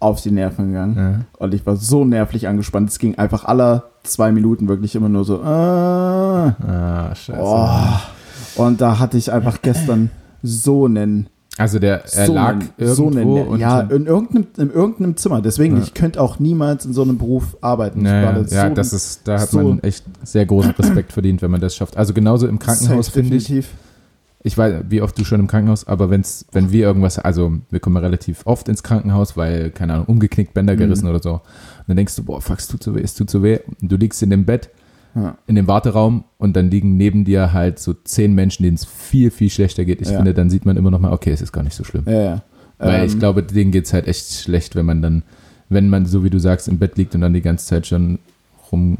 auf die Nerven gegangen. Ja. Und ich war so nervlich angespannt. Es ging einfach aller zwei Minuten wirklich immer nur so. Ah, Ah, scheiße. oh. Und da hatte ich einfach gestern so einen. Also der, er so lag irgendwo so einen, und ja, in irgendeinem, in irgendeinem Zimmer. Deswegen, Ja. ich könnte auch niemals in so einem Beruf arbeiten. Ich Ja, war ja, so- das ist, da hat so- man echt sehr großen Respekt verdient, wenn man das schafft. Also genauso im Krankenhaus finde ich. definitiv. Ich weiß, wie oft du schon im Krankenhaus, aber wenn's, wenn wir irgendwas, also wir kommen relativ oft ins Krankenhaus, weil, keine Ahnung, umgeknickt, Bänder Mhm. gerissen oder so. Und dann denkst du, boah, fuck, es tut so weh, es tut so weh. Und du liegst in dem Bett, Ja. in dem Warteraum und dann liegen neben dir halt so zehn Menschen, denen es viel, viel schlechter geht. Ich Ja. finde, dann sieht man immer noch mal, okay, es ist gar nicht so schlimm. Ja. Weil ich Ähm, glaube, denen geht's halt echt schlecht, wenn man dann, wenn man, so wie du sagst, im Bett liegt und dann die ganze Zeit schon rum,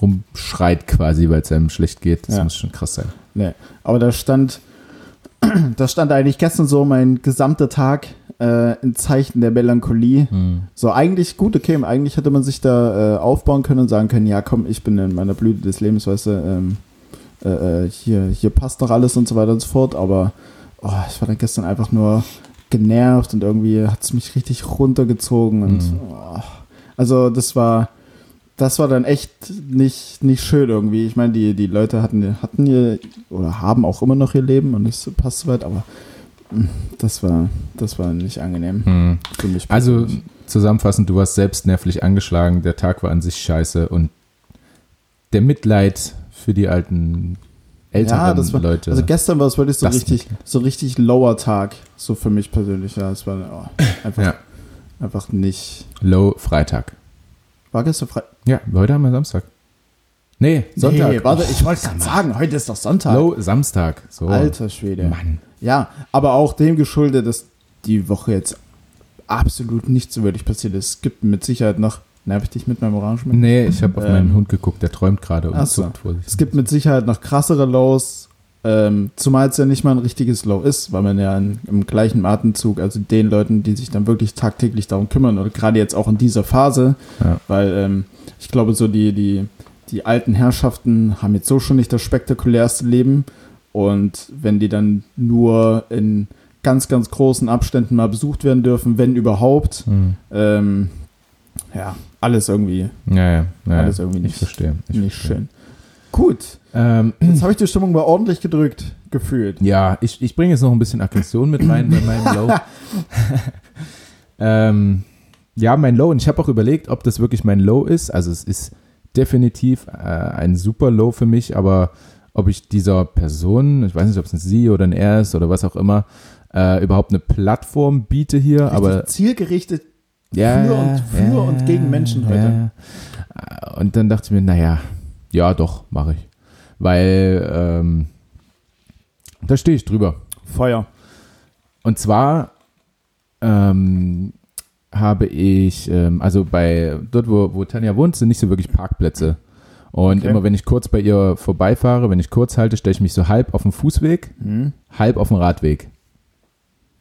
rumschreit quasi, weil es einem schlecht geht. Das muss schon krass sein. Nee, aber da stand, da stand eigentlich gestern so mein gesamter Tag äh, in Zeichen der Melancholie. Hm. So, eigentlich gut, okay, eigentlich hätte man sich da äh, aufbauen können und sagen können, ja komm, ich bin in meiner Blüte des Lebens, weißt du, ähm, äh, äh, hier, hier passt doch alles und so weiter und so fort, aber oh, ich war dann gestern einfach nur genervt und irgendwie hat es mich richtig runtergezogen und Mhm. oh, also das war das war dann echt nicht, nicht schön irgendwie. Ich meine, die, die Leute hatten, hatten ihr oder haben auch immer noch ihr Leben und es passt soweit, aber das war, das war nicht angenehm Hm. für mich. Also zusammenfassend, du warst selbst nervlich angeschlagen, der Tag war an sich scheiße und der Mitleid für die alten älteren Ja, das war- Leute. Also gestern war es wirklich so richtig, so richtig lower Tag, so für mich persönlich. Ja, es war oh, einfach, Ja. einfach nicht. Low Freitag. War gestern Freitag? Ja, heute haben wir Samstag. Nee, Sonntag. Nee, warte, Oh, ich wollte gerade sagen, heute ist doch Sonntag. Low Samstag. So. Alter Schwede. Mann. Ja, aber auch dem geschuldet, dass die Woche jetzt absolut nichts so wirklich passiert ist. Es gibt mit Sicherheit noch. Nerv ich dich mit meinem Orangemann? Nee, ich habe auf Ähm. meinen Hund geguckt, der träumt gerade und so. vor sich. Es gibt mit Sicherheit noch krassere Lows, ähm, zumal es ja nicht mal ein richtiges Low ist, weil man ja in, im gleichen Atemzug, also den Leuten, die sich dann wirklich tagtäglich darum kümmern, oder gerade jetzt auch in dieser Phase, Ja. weil ähm, ich glaube, so die, die, die alten Herrschaften haben jetzt so schon nicht das spektakulärste Leben und wenn die dann nur in ganz, ganz großen Abständen mal besucht werden dürfen, wenn überhaupt, Hm. ähm, ja, alles irgendwie Ja, ja. ja Alles irgendwie ich nicht- verstehe. Ich nicht verstehe. schön. Gut, Ähm, Jetzt habe ich die Stimmung mal ordentlich gedrückt gefühlt. ja, ich, ich bringe jetzt noch ein bisschen Aggression mit rein bei meinem Low. ähm, ja, mein Low. Und ich habe auch überlegt, ob das wirklich mein Low ist. Also es ist definitiv äh, ein super Low für mich, aber ob ich dieser Person, ich weiß nicht, ob es ein sie oder ein er ist oder was auch immer, äh, überhaupt eine Plattform biete hier, Richtig aber zielgerichtet ja, für und, für und gegen Menschen heute. Ja. Und dann dachte ich mir, naja, ja, doch, mache ich. Weil ähm, da stehe ich drüber. Feuer. Und zwar ähm, habe ich, ähm, also bei dort, wo, wo Tanja wohnt, sind nicht so wirklich Parkplätze. Und Okay. immer wenn ich kurz bei ihr vorbeifahre, wenn ich kurz halte, stelle ich mich so halb auf den Fußweg, Hm. halb auf den Radweg.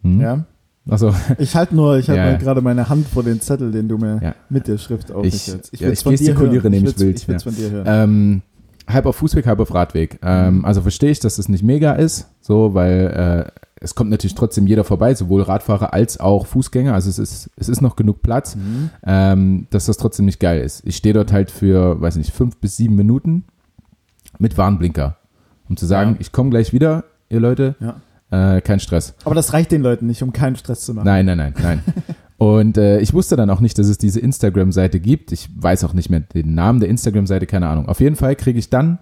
Hm? Ja. Also, Ich halte nur, ich halte Ja, ja. gerade meine Hand vor den Zettel, den du mir Ja. mit der Schrift Ich- aufhältst. ja, will's ich von dir gestikuliere nämlich ich wild, Ich will's ja. von dir hören. ähm, halb auf Fußweg, halb auf Radweg. Ähm, also verstehe ich, dass das nicht mega ist, so, weil äh, es kommt natürlich trotzdem jeder vorbei, sowohl Radfahrer als auch Fußgänger. Also es ist, es ist noch genug Platz. Mhm. ähm, dass das trotzdem nicht geil ist. Ich stehe dort halt für, weiß nicht, fünf bis sieben Minuten mit Warnblinker, um zu sagen, Ja. ich komme gleich wieder, ihr Leute, Ja. äh, kein Stress. Aber das reicht den Leuten nicht, um keinen Stress zu machen. Nein, nein, nein, nein. Und äh, ich wusste dann auch nicht, dass es diese Instagram-Seite gibt. Ich weiß auch nicht mehr den Namen der Instagram-Seite, keine Ahnung. Auf jeden Fall kriege ich dann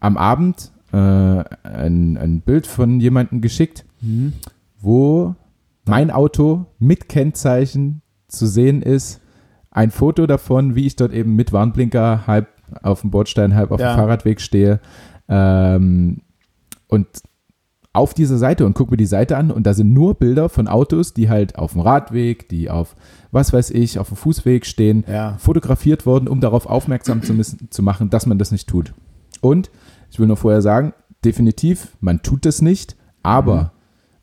am Abend äh, ein, ein Bild von jemandem geschickt, Mhm. wo mein Auto mit Kennzeichen zu sehen ist. Ein Foto davon, wie ich dort eben mit Warnblinker halb auf dem Bordstein, halb auf Ja. dem Fahrradweg stehe. Ähm, und auf dieser Seite und gucke mir die Seite an und da sind nur Bilder von Autos, die halt auf dem Radweg, die auf was weiß ich, auf dem Fußweg stehen, Ja. fotografiert worden, um darauf aufmerksam zu, müssen, zu machen, dass man das nicht tut. Und ich will nur vorher sagen, definitiv, man tut das nicht, aber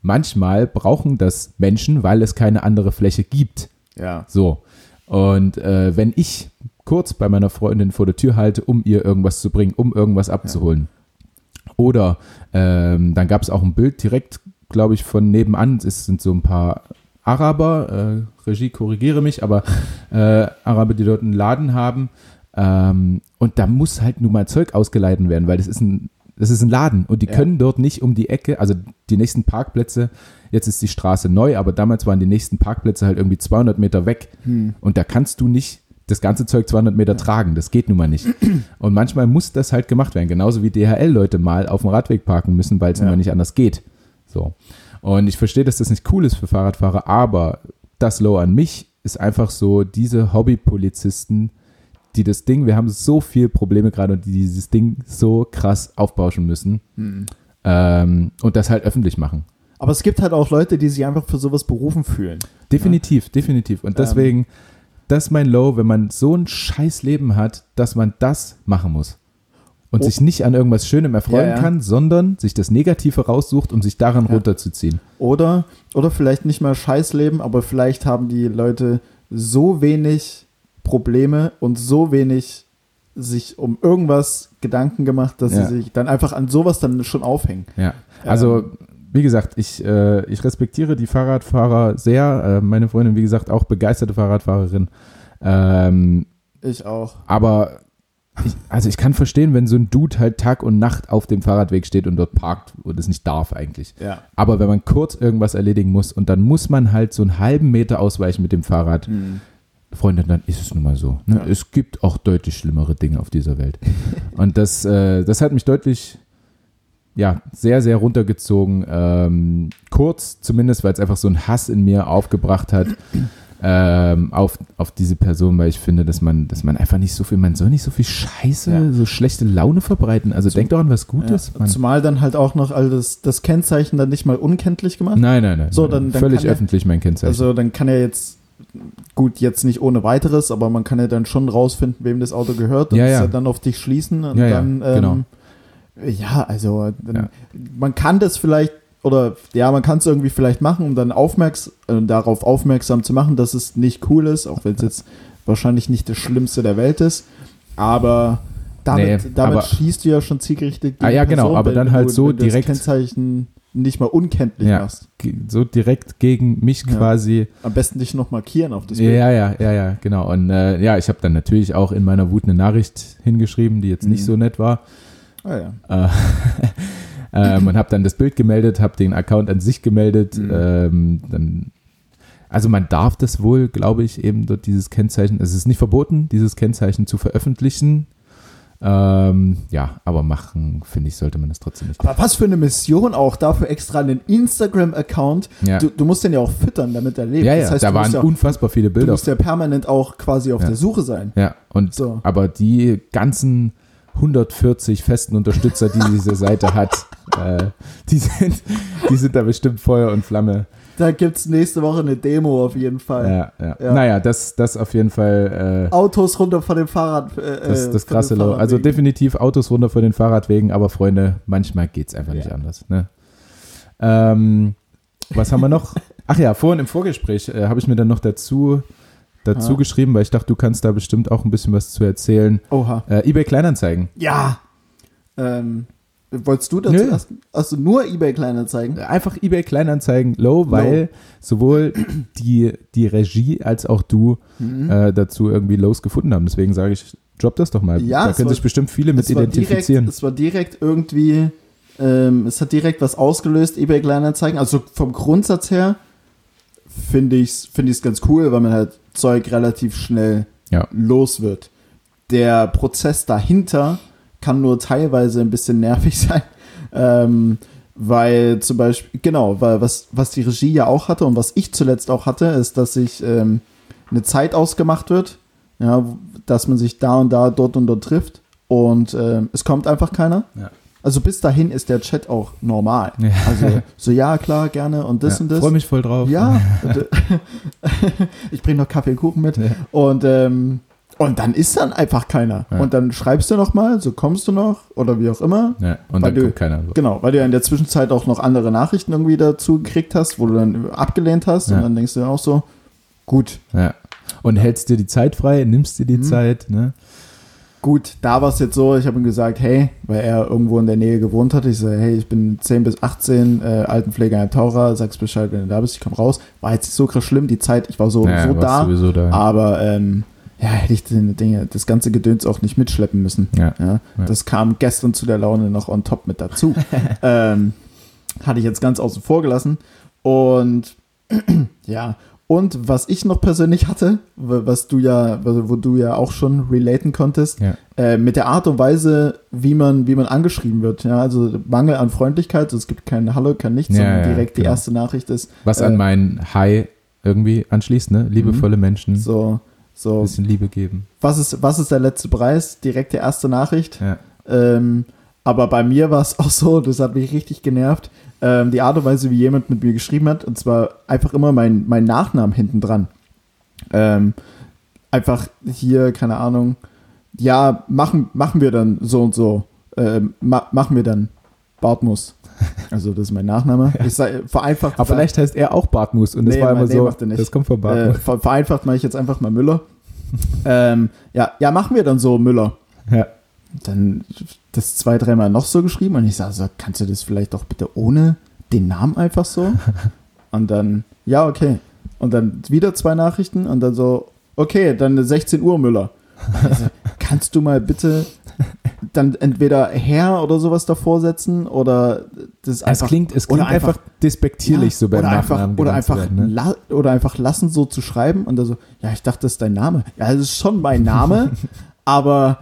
manchmal brauchen das Menschen, weil es keine andere Fläche gibt. Ja. So. Und äh, wenn ich kurz bei meiner Freundin vor der Tür halte, um ihr irgendwas zu bringen, um irgendwas abzuholen. Oder ähm, dann gab es auch ein Bild direkt, glaube ich, von nebenan. Es sind so ein paar Araber, äh, Regie, korrigiere mich, aber äh, Araber, die dort einen Laden haben. Ähm, und da muss halt nun mal Zeug ausgeleiten werden, weil das ist ein, das ist ein Laden und die Ja. können dort nicht um die Ecke, also die nächsten Parkplätze, jetzt ist die Straße neu, aber damals waren die nächsten Parkplätze halt irgendwie 200 Meter weg Hm. und da kannst du nicht das ganze Zeug 200 Meter tragen, das geht nun mal nicht. Und manchmal muss das halt gemacht werden, genauso wie DHL-Leute mal auf dem Radweg parken müssen, weil es Ja. nun mal nicht anders geht. So. Und ich verstehe, dass das nicht cool ist für Fahrradfahrer, aber das Low an mich ist einfach so, diese Hobbypolizisten, die das Ding, wir haben so viele Probleme gerade und die dieses Ding so krass aufbauschen müssen Hm. ähm, und das halt öffentlich machen. Aber es gibt halt auch Leute, die sich einfach für sowas berufen fühlen. Definitiv, definitiv. Und Ähm. Das ist mein Low, wenn man so ein scheiß Leben hat, dass man das machen muss. Und Oh. sich nicht an irgendwas Schönem erfreuen Ja, ja. kann, sondern sich das Negative raussucht, um sich daran Ja. runterzuziehen. Oder, oder vielleicht nicht mal Scheißleben, aber vielleicht haben die Leute so wenig Probleme und so wenig sich um irgendwas Gedanken gemacht, dass sie sich dann einfach an sowas dann schon aufhängen. Ja. Also, Ähm. Wie gesagt, ich, äh, ich respektiere die Fahrradfahrer sehr. Äh, meine Freundin, wie gesagt, auch begeisterte Fahrradfahrerin. Ähm, Ich auch. aber ich, also ich kann verstehen, wenn so ein Dude halt Tag und Nacht auf dem Fahrradweg steht und dort parkt und es nicht darf eigentlich. Ja. Aber wenn man kurz irgendwas erledigen muss und dann muss man halt so einen halben Meter ausweichen mit dem Fahrrad, Hm. Freunde, dann ist es nun mal so. Ne? Ja. Es gibt auch deutlich schlimmere Dinge auf dieser Welt. und das, äh, das hat mich deutlich, ja, sehr, sehr runtergezogen. Ähm, kurz zumindest, weil es einfach so einen Hass in mir aufgebracht hat. Ähm, auf, auf diese Person, weil ich finde, dass man, dass man einfach nicht so viel, man soll nicht so viel Scheiße, Ja. so schlechte Laune verbreiten. Also denkt doch an was Gutes. Ja. Zumal dann halt auch noch all das, das Kennzeichen dann nicht mal unkenntlich gemacht. Nein, nein, nein. So, dann- dann Völlig öffentlich mein Kennzeichen. Also dann kann er jetzt, gut, jetzt nicht ohne weiteres, aber man kann ja dann schon rausfinden, wem das Auto gehört und Ja, ja. dann auf dich schließen. Und Ja, ja, dann, ähm, genau. Ja, also dann, Ja. man kann das vielleicht, oder ja, man kann es irgendwie vielleicht machen, um dann aufmerks äh, darauf aufmerksam zu machen, dass es nicht cool ist, auch wenn es jetzt wahrscheinlich nicht das Schlimmste der Welt ist. Aber damit, Nee, damit aber- schießt du ja schon zielgerichtet Ah, ja, genau, aber wenn dann du- halt so du direkt- Das Kennzeichen nicht mal unkenntlich Ja. machst. So direkt gegen mich Ja. quasi. Am besten dich noch markieren auf das Bild. Ja, ja, ja, ja, genau. Und äh, ja, ich habe dann natürlich auch in meiner Wut eine Nachricht hingeschrieben, die jetzt nicht Mhm. so nett war. Ah, ja. Äh, ähm, und habe dann das Bild gemeldet, habe den Account an sich gemeldet. Mhm. Ähm, dann, also man darf das wohl, glaube ich, eben dort dieses Kennzeichen, es ist nicht verboten, dieses Kennzeichen zu veröffentlichen. Ähm, ja, aber machen, finde ich, sollte man das trotzdem nicht. Aber was für eine Mission auch dafür extra einen Instagram-Account. Ja. Du, du musst den ja auch füttern, damit er lebt. Ja, das ja, heißt, da du waren ja, unfassbar viele du Bilder. musst ja permanent auch quasi auf Ja. der Suche sein. Ja, und So. aber die ganzen 140 festen Unterstützer, die diese Seite hat, äh, die, sind, die sind da bestimmt Feuer und Flamme. Da gibt es nächste Woche eine Demo auf jeden Fall. Ja, ja. Ja. Naja, das, das auf jeden Fall äh, Autos runter von dem Fahrrad. Äh, das, äh, das krasse Low. Also definitiv Autos runter von den Fahrradwegen, aber Freunde, manchmal geht es einfach nicht Ja. anders. Ne? Ähm, was haben wir noch? Ach ja, vorhin im Vorgespräch äh, habe ich mir dann noch dazu, dazu Ja. geschrieben, weil ich dachte, du kannst da bestimmt auch ein bisschen was zu erzählen. Oha. Äh, eBay Kleinanzeigen. Ja. Ähm, wolltest du dazu Nö. erst? Also nur eBay Kleinanzeigen? Einfach eBay Kleinanzeigen low, weil sowohl die, die Regie als auch du Mhm. äh, dazu irgendwie Lows gefunden haben. Deswegen sage ich, drop das doch mal. Ja, da können war- sich bestimmt viele mit identifizieren. Direkt, es war direkt irgendwie, ähm, es hat direkt was ausgelöst, eBay Kleinanzeigen. Also vom Grundsatz her finde ich es find ich's ganz cool, weil man halt Zeug relativ schnell Ja. los wird. Der Prozess dahinter kann nur teilweise ein bisschen nervig sein. Ähm, weil zum Beispiel, genau, weil was, was die Regie ja auch hatte und was ich zuletzt auch hatte, ist, dass sich ähm, eine Zeit ausgemacht wird, ja, dass man sich da und da, dort und dort trifft und ähm, es kommt einfach keiner. Ja. Also bis dahin ist der Chat auch normal. Ja. Also so, ja, klar, gerne und das ja, und das. Freue mich voll drauf. Ja, äh, ich bringe noch Kaffee und Kuchen mit. Ja. Und, ähm, und dann ist dann einfach keiner. Und dann schreibst du noch mal, so kommst du noch oder wie auch immer. Ja, und dann du- kommt keiner. Genau, weil du ja in der Zwischenzeit auch noch andere Nachrichten irgendwie dazu gekriegt hast, wo du dann abgelehnt hast. Und dann denkst du auch so, gut. Und hältst dir die Zeit frei, nimmst dir die Mhm. Zeit. Ne? Gut, da war es jetzt so, ich habe ihm gesagt, hey, weil er irgendwo in der Nähe gewohnt hat, ich so, hey, ich bin 10 bis 18, äh, Altenpfleger, ein Taucher, sagst Bescheid, wenn du da bist, ich komme raus. War jetzt nicht so krass schlimm, die Zeit, ich war so, Ja, so da, da. aber ähm, ja, hätte ich die Dinge, das ganze Gedöns auch nicht mitschleppen müssen. Ja. Ja, Ja. das kam gestern zu der Laune noch on top mit dazu. ähm, hatte ich jetzt ganz außen vor gelassen. Und ja, und was ich noch persönlich hatte, was du ja, wo du ja auch schon relaten konntest, Ja. äh, mit der Art und Weise, wie man, wie man angeschrieben wird. Ja, also Mangel an Freundlichkeit, es gibt kein Hallo, kein nichts, Ja, sondern direkt die genau. erste Nachricht ist Was äh, an mein Hi irgendwie anschließt, ne? Liebevolle Menschen, so, so, bisschen Liebe geben. was ist, was ist der letzte Preis? Direkt die erste Nachricht. Ja. Ähm, aber bei mir war es auch so, das hat mich richtig genervt, ähm, die Art und Weise, wie jemand mit mir geschrieben hat, und zwar einfach immer mein, mein Nachnamen hinten dran. Ähm, einfach hier, keine Ahnung, ja, machen, machen wir dann so und so. Ähm, ma machen wir dann Bartmus. Also das ist mein Nachname. Ich sag, vereinfacht. Aber vielleicht heißt er auch Bartmus und das Nee, war immer nee, so, das kommt von äh, Bartmus. ver vereinfacht mache ich jetzt einfach mal Müller. ähm, ja, ja, machen wir dann so Müller ja. Dann das zwei, dreimal noch so geschrieben und ich sage so, kannst du das vielleicht doch bitte ohne den Namen einfach so? Und dann, ja, okay. Und dann wieder zwei Nachrichten und dann so, okay, dann 16 Uhr Müller. Also, kannst du mal bitte dann entweder Herr oder sowas davor setzen oder das Es einfach klingt, es oder klingt einfach, despektierlich ja, so beim oder einfach, Nachnamen oder genannt zu einfach, werden, ne? oder einfach lassen so zu schreiben und dann so, ja, ich dachte, das ist dein Name. Ja, das ist schon mein Name, aber,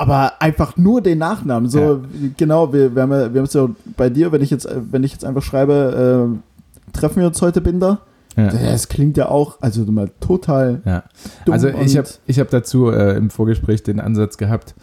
aber einfach nur den Nachnamen. So, Ja. genau, wir, wir haben es ja bei dir, wenn ich jetzt, wenn ich jetzt einfach schreibe, äh, treffen wir uns heute Binder, Ja. das klingt ja auch, also mal total Ja. Also ich habe ich hab dazu äh, im Vorgespräch den Ansatz gehabt,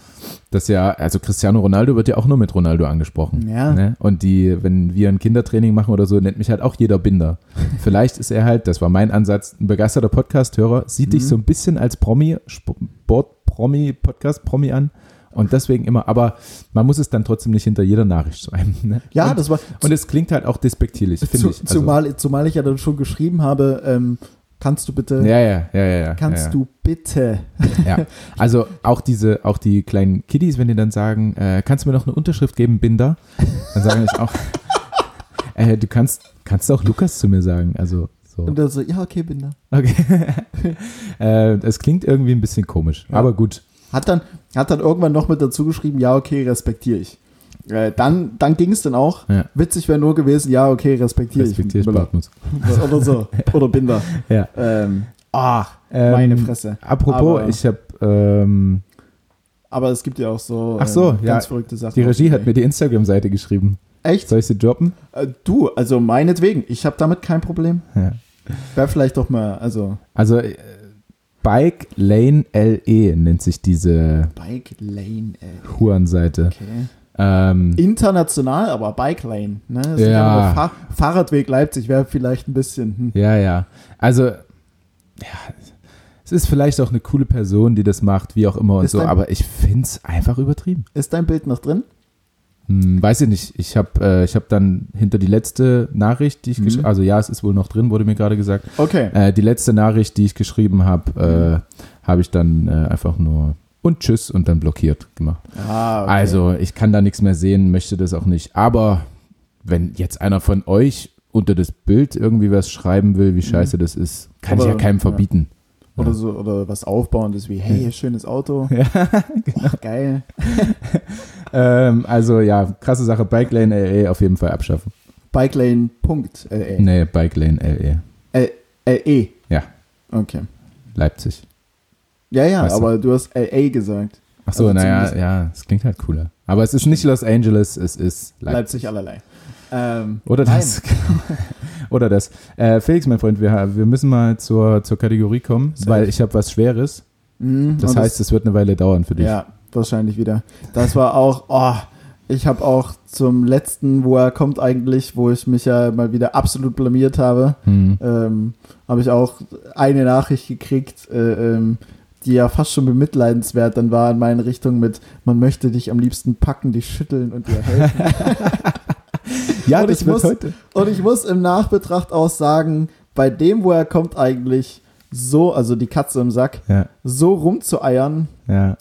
dass ja, also Cristiano Ronaldo wird ja auch nur mit Ronaldo angesprochen. Ja. Ne? Und die, wenn wir ein Kindertraining machen oder so, nennt mich halt auch jeder Binder. Vielleicht ist er halt, das war mein Ansatz, ein begeisterter Podcast-Hörer, sieht dich Mhm. so ein bisschen als Promi, Sport-Promi, Podcast-Promi an. Und deswegen immer, aber man muss es dann trotzdem nicht hinter jeder Nachricht schreiben. Ne? ja, und, das war, und es klingt halt auch despektierlich, finde ich. Also, zumal, zumal ich ja dann schon geschrieben habe, ähm, kannst du bitte, ja, ja, ja, ja, ja. kannst ja, ja. du bitte, Ja, also auch diese, auch die kleinen Kiddies, wenn die dann sagen, äh, kannst du mir noch eine Unterschrift geben, Binder? Dann sage ich auch, äh, du kannst, kannst auch Lukas zu mir sagen. Also so. und dann so, ja, okay, Binder. Okay. äh, es klingt irgendwie ein bisschen komisch, aber gut. Hat dann, hat dann irgendwann noch mit dazu geschrieben, ja, okay, respektiere ich. Äh, dann dann ging es dann auch. Ja. Witzig wäre nur gewesen, ja, okay, respektiere Respektiere ich Müller. Bartmus. Oder so. Oder Binder. Ja. Ähm, ach, Ähm, meine Fresse. Apropos, Aber- ich habe ähm, Aber es gibt ja auch so, Ach so, ja. ganz verrückte Sachen. Die Regie hat mir die Instagram-Seite geschrieben. Echt? Soll ich sie droppen? Äh, du, also meinetwegen. Ich habe damit kein Problem. Ja. Wäre vielleicht doch mal, also Also äh, Bike Lane LE nennt sich diese Bike Lane, ey. Hurenseite. Okay. Ähm, International, aber Bike Lane. Ne? Das Ja. ja. Fahr Fahrradweg Leipzig wäre vielleicht ein bisschen. Hm. ja, ja. Also, ja, es ist vielleicht auch eine coole Person, die das macht, wie auch immer und Ist so, ein- aber ich finde es einfach übertrieben. Ist dein Bild noch drin? Hm, weiß ich nicht. Ich habe äh, ich hab dann hinter die letzte Nachricht, die ich Mhm. geschrieben also ja, es ist wohl noch drin, wurde mir gerade gesagt. Okay. Äh, die letzte Nachricht, die ich geschrieben habe, äh, habe ich dann äh, einfach nur und tschüss und dann blockiert gemacht. Ah, okay. Also, ich kann da nichts mehr sehen, möchte das auch nicht. Aber wenn jetzt einer von euch unter das Bild irgendwie was schreiben will, wie scheiße das ist, kann ich Aber- ja keinem ja. Oder so, oder was Aufbauendes wie, hey, schönes Auto. Ja, Ach, geil. Ähm, also ja, krasse Sache. Bike Lane LE auf jeden Fall abschaffen. Bikelane.le. Nee, Bike Lane LE. LE. Ja. Okay. Leipzig. Ja, ja, Weißt du? aber du hast LA gesagt. Ach so, Also naja, ja, es klingt halt cooler. Aber es ist nicht Los Angeles, es ist Leipzig. Leipzig allerlei. Ähm, Oder das. Oder das. Äh, Felix, mein Freund, wir, wir müssen mal zur, zur Kategorie kommen, Safe. weil ich habe was Schweres. Mhm, Das heißt, es wird eine Weile dauern für dich. Ja, wahrscheinlich wieder. Das war auch, oh, ich habe auch zum letzten, wo er kommt eigentlich, wo ich mich ja mal wieder absolut blamiert habe, Hm. ähm, habe ich auch eine Nachricht gekriegt, äh, ähm, die ja fast schon bemitleidenswert dann war in meine Richtung mit, man möchte dich am liebsten packen, dich schütteln und dir helfen. Ja, Und das ich muss- heute. und ich muss im Nachbetracht auch sagen, bei dem, wo er kommt eigentlich so, also die Katze im Sack, Ja, so rumzueiern, ja.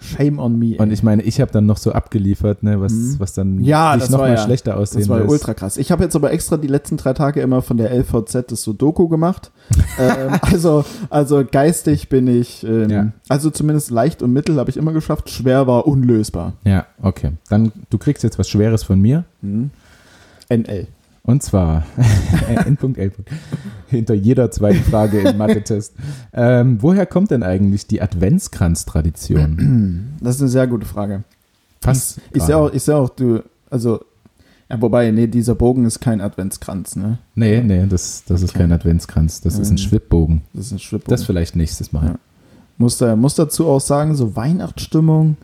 Shame on me. Und ey. ich meine, ich habe dann noch so abgeliefert, ne, was, Mhm. was dann Ja, sich das noch war mal ja- schlechter aussehen Das war lässt. ultra krass. Ich habe jetzt aber extra die letzten drei Tage immer von der LVZ das Sudoku gemacht. ähm, also, also geistig bin ich, ähm, Ja. also zumindest leicht und mittel habe ich immer geschafft. Schwer war unlösbar. Ja, okay. Dann, du kriegst jetzt was Schweres von mir. Hm. NL. Und zwar N.L. Hinter jeder zweiten Frage im Mathe-Test. Ähm, woher kommt denn eigentlich die Adventskranz-Tradition? Das ist eine sehr gute Frage. Passt. Ich sehe auch, ich auch, du, also, ja, wobei, nee, dieser Bogen ist kein Adventskranz, ne? Nee, nee, das, das ist Okay. kein Adventskranz. Das ist ein Ähm, Schwibbogen. Das ist ein Schwibbogen. Das vielleicht nächstes Mal. Ja. muss, da, muss dazu auch sagen, so Weihnachtsstimmung,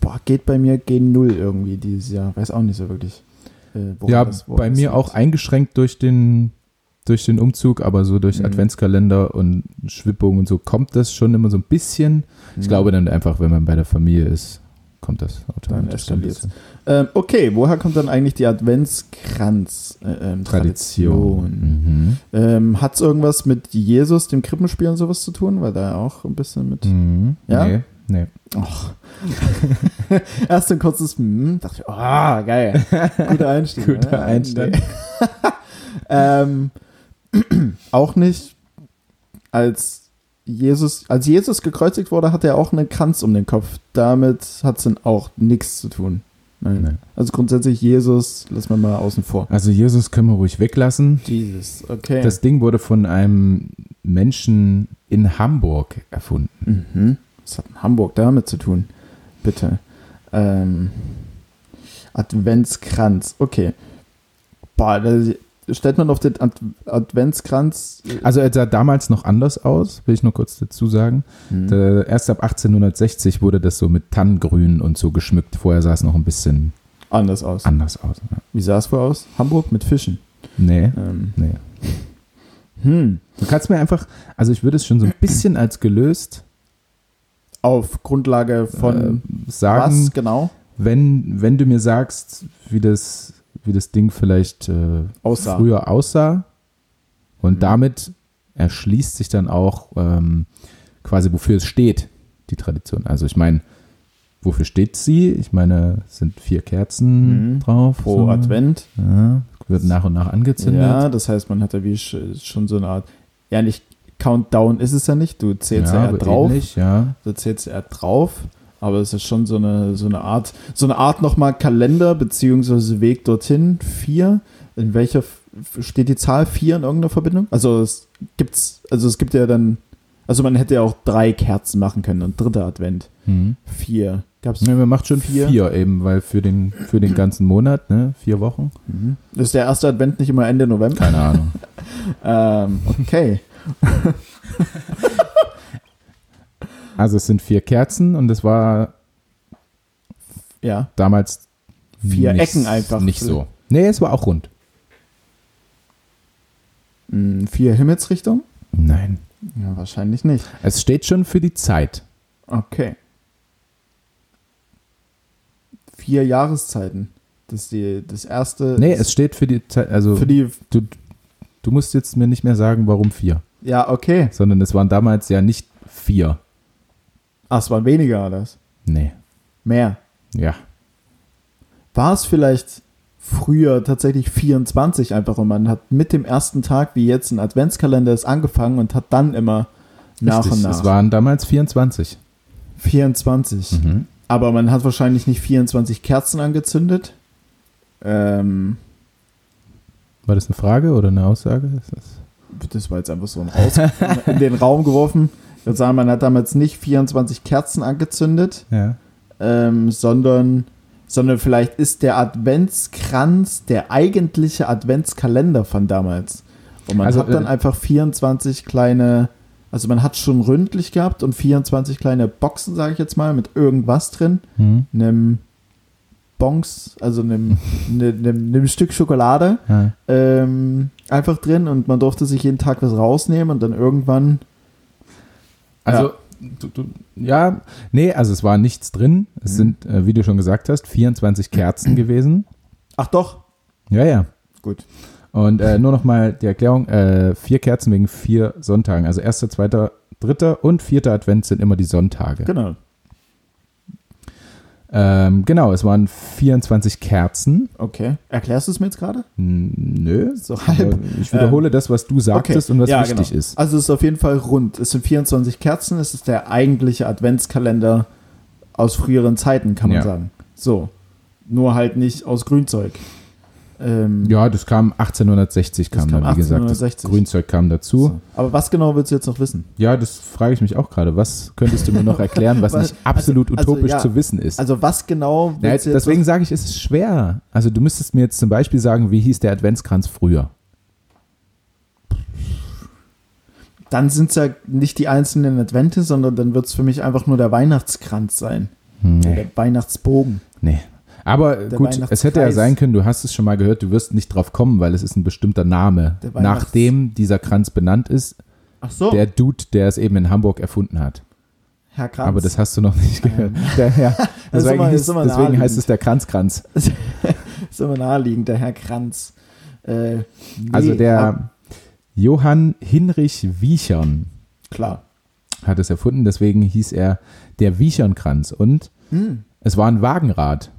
boah, geht bei mir gegen Null irgendwie dieses Jahr. Weiß auch nicht so wirklich. Äh, Ja, bei mir liegt. auch eingeschränkt durch den, durch den Umzug, aber so durch Mhm. Adventskalender und Schwibbogen und so kommt das schon immer so ein bisschen. Ich Mhm. glaube dann einfach, wenn man bei der Familie ist, kommt das automatisch bisschen. Ähm, okay, woher kommt dann eigentlich die Adventskranz-Tradition? Tradition. Ähm, Hat es irgendwas mit Jesus, dem Krippenspiel und sowas zu tun? Weil da auch ein bisschen mit. Mhm. Mhm. Ja? Nee, nee. Och. Erst ein kurzes hm, dachte ich, oh, geil. Guter Einstieg. Guter ne? Einstieg. Nee. ähm, auch nicht, als Jesus, als Jesus gekreuzigt wurde, hatte er auch einen Kranz um den Kopf. Damit hat es dann auch nichts zu tun. Nein. Nee. Also grundsätzlich Jesus, lass mal mal außen vor. Also Jesus können wir ruhig weglassen. Jesus, okay. Das Ding wurde von einem Menschen in Hamburg erfunden. Mhm. Was hat Hamburg damit zu tun? Bitte. Ähm, Adventskranz. Okay. Boah, da stellt man auf den Ad Adventskranz. Also er sah damals noch anders aus, will ich nur kurz dazu sagen. Hm. Der, erst ab 1860 wurde das so mit Tannengrün und so geschmückt. Vorher sah es noch ein bisschen anders aus. anders aus. Ja. Wie sah es vorher aus? Hamburg mit Fischen. Nee, Ähm, nee. hm. Du kannst mir einfach, also ich würde es schon so ein bisschen als gelöst Auf Grundlage von äh, sagen, was genau? wenn, wenn du mir sagst, wie das, wie das Ding vielleicht äh, Aussah. früher aussah. Und Mhm. damit erschließt sich dann auch ähm, quasi, wofür es steht, die Tradition. Also ich meine, wofür steht sie? Ich meine, es sind vier Kerzen Mhm. drauf. Pro so. Advent. Ja, wird nach und nach angezündet. Ja, das heißt, man hat ja wie sch- schon so eine Art, ja nicht Countdown ist es ja nicht, du zählst ja, aber drauf. ähnlich, ja. da zählt eher drauf. Aber es ist schon so eine, so eine Art, so eine Art nochmal Kalender, beziehungsweise Weg dorthin. Vier. In welcher steht die Zahl vier in irgendeiner Verbindung? Also es gibt's, also es gibt ja dann Also man hätte ja auch drei Kerzen machen können und dritter Advent. Mhm. Vier. Gab's Ja, man macht schon Vier. vier. eben, weil für den, für den ganzen Monat, ne, vier Wochen. Mhm. Ist der erste Advent nicht immer Ende November? Keine Ahnung. Ähm, okay. Also es sind vier Kerzen und es war Ja. damals Vier nicht, Ecken einfach. Nicht so. Nee, es war auch rund. Mm, Vier Himmelsrichtungen? Nein. Ja, wahrscheinlich nicht. Es steht schon für die Zeit. Okay. Vier Jahreszeiten. Das die, das erste. Nee, es steht für die Zeit, also für die. du, du musst jetzt mir nicht mehr sagen, warum vier, Ja, okay. sondern es waren damals ja nicht vier. Ach, es waren weniger, was? Nee. Mehr. Ja. War es vielleicht früher tatsächlich 24 einfach und man hat mit dem ersten Tag, wie jetzt ein Adventskalender ist, angefangen und hat dann immer nach Richtig, und nach. Es waren damals 24. 24. Mhm. Aber man hat wahrscheinlich nicht 24 Kerzen angezündet. Ähm, War das eine Frage oder eine Aussage? Ist das das war jetzt einfach so ein Raus in den Raum geworfen. Ich würde sagen, man hat damals nicht 24 Kerzen angezündet, ja. ähm, sondern, sondern vielleicht ist der Adventskranz der eigentliche Adventskalender von damals. Und man Also, hat dann äh, einfach 24 kleine, also man hat schon ründlich gehabt und 24 kleine Boxen, sage ich jetzt mal, mit irgendwas drin. Mhm. einem Bonks, also einem, ne- einem, einem Stück Schokolade ja. ähm, einfach drin und man durfte sich jeden Tag was rausnehmen und dann irgendwann, Also, Du, du, ja, nee, also es war nichts drin. Es Mhm. sind, äh, wie du schon gesagt hast, 24 Kerzen gewesen. ach doch, Ja, ja. gut. Und äh, nur noch mal die Erklärung: äh, vier Kerzen wegen vier Sonntagen. Also erster, zweiter, dritter und vierter Advent sind immer die Sonntage. Genau. Ähm, genau, es waren 24 Kerzen. Okay. Erklärst du es mir jetzt gerade? Nö. So halb. ich wiederhole das, was du sagtest und was Ja, wichtig genau. ist. Also es ist auf jeden Fall rund. Es sind 24 Kerzen, es ist der eigentliche Adventskalender aus früheren Zeiten, kann man Ja. sagen. So. Nur halt nicht aus Grünzeug. Ähm, Ja, das kam 1860, Das kam kam dann, wie gesagt. 1860. Das Grünzeug kam dazu. so. Aber was genau willst du jetzt noch wissen? Ja, das frage ich mich auch gerade. Was könntest du mir noch erklären, was nicht absolut also- also, utopisch ja. zu wissen ist? Also was genau du jetzt deswegen sage ich, es ist schwer. Also du müsstest mir jetzt zum Beispiel sagen, wie hieß der Adventskranz früher? dann sind es ja nicht die einzelnen Advente, sondern dann wird es für mich einfach nur der Weihnachtskranz sein. Hm, Der nee. Weihnachtsbogen. nee. Aber Der gut, es hätte ja sein können, du hast es schon mal gehört, du wirst nicht drauf kommen, weil es ist ein bestimmter Name, nachdem dieser Kranz benannt ist, Ach so, der Dude, der es eben in Hamburg erfunden hat. Herr Kranz. Aber das hast du noch nicht gehört. Ähm. Der, ja, deswegen immer- hieß, deswegen heißt es der Kranzkranz. ist immer naheliegend, der Herr Kranz. Äh, nee, Also der Johann Hinrich Wiechern Klar. hat es erfunden, deswegen hieß er der Wiechernkranz. Und Hm. es war ein Wagenrad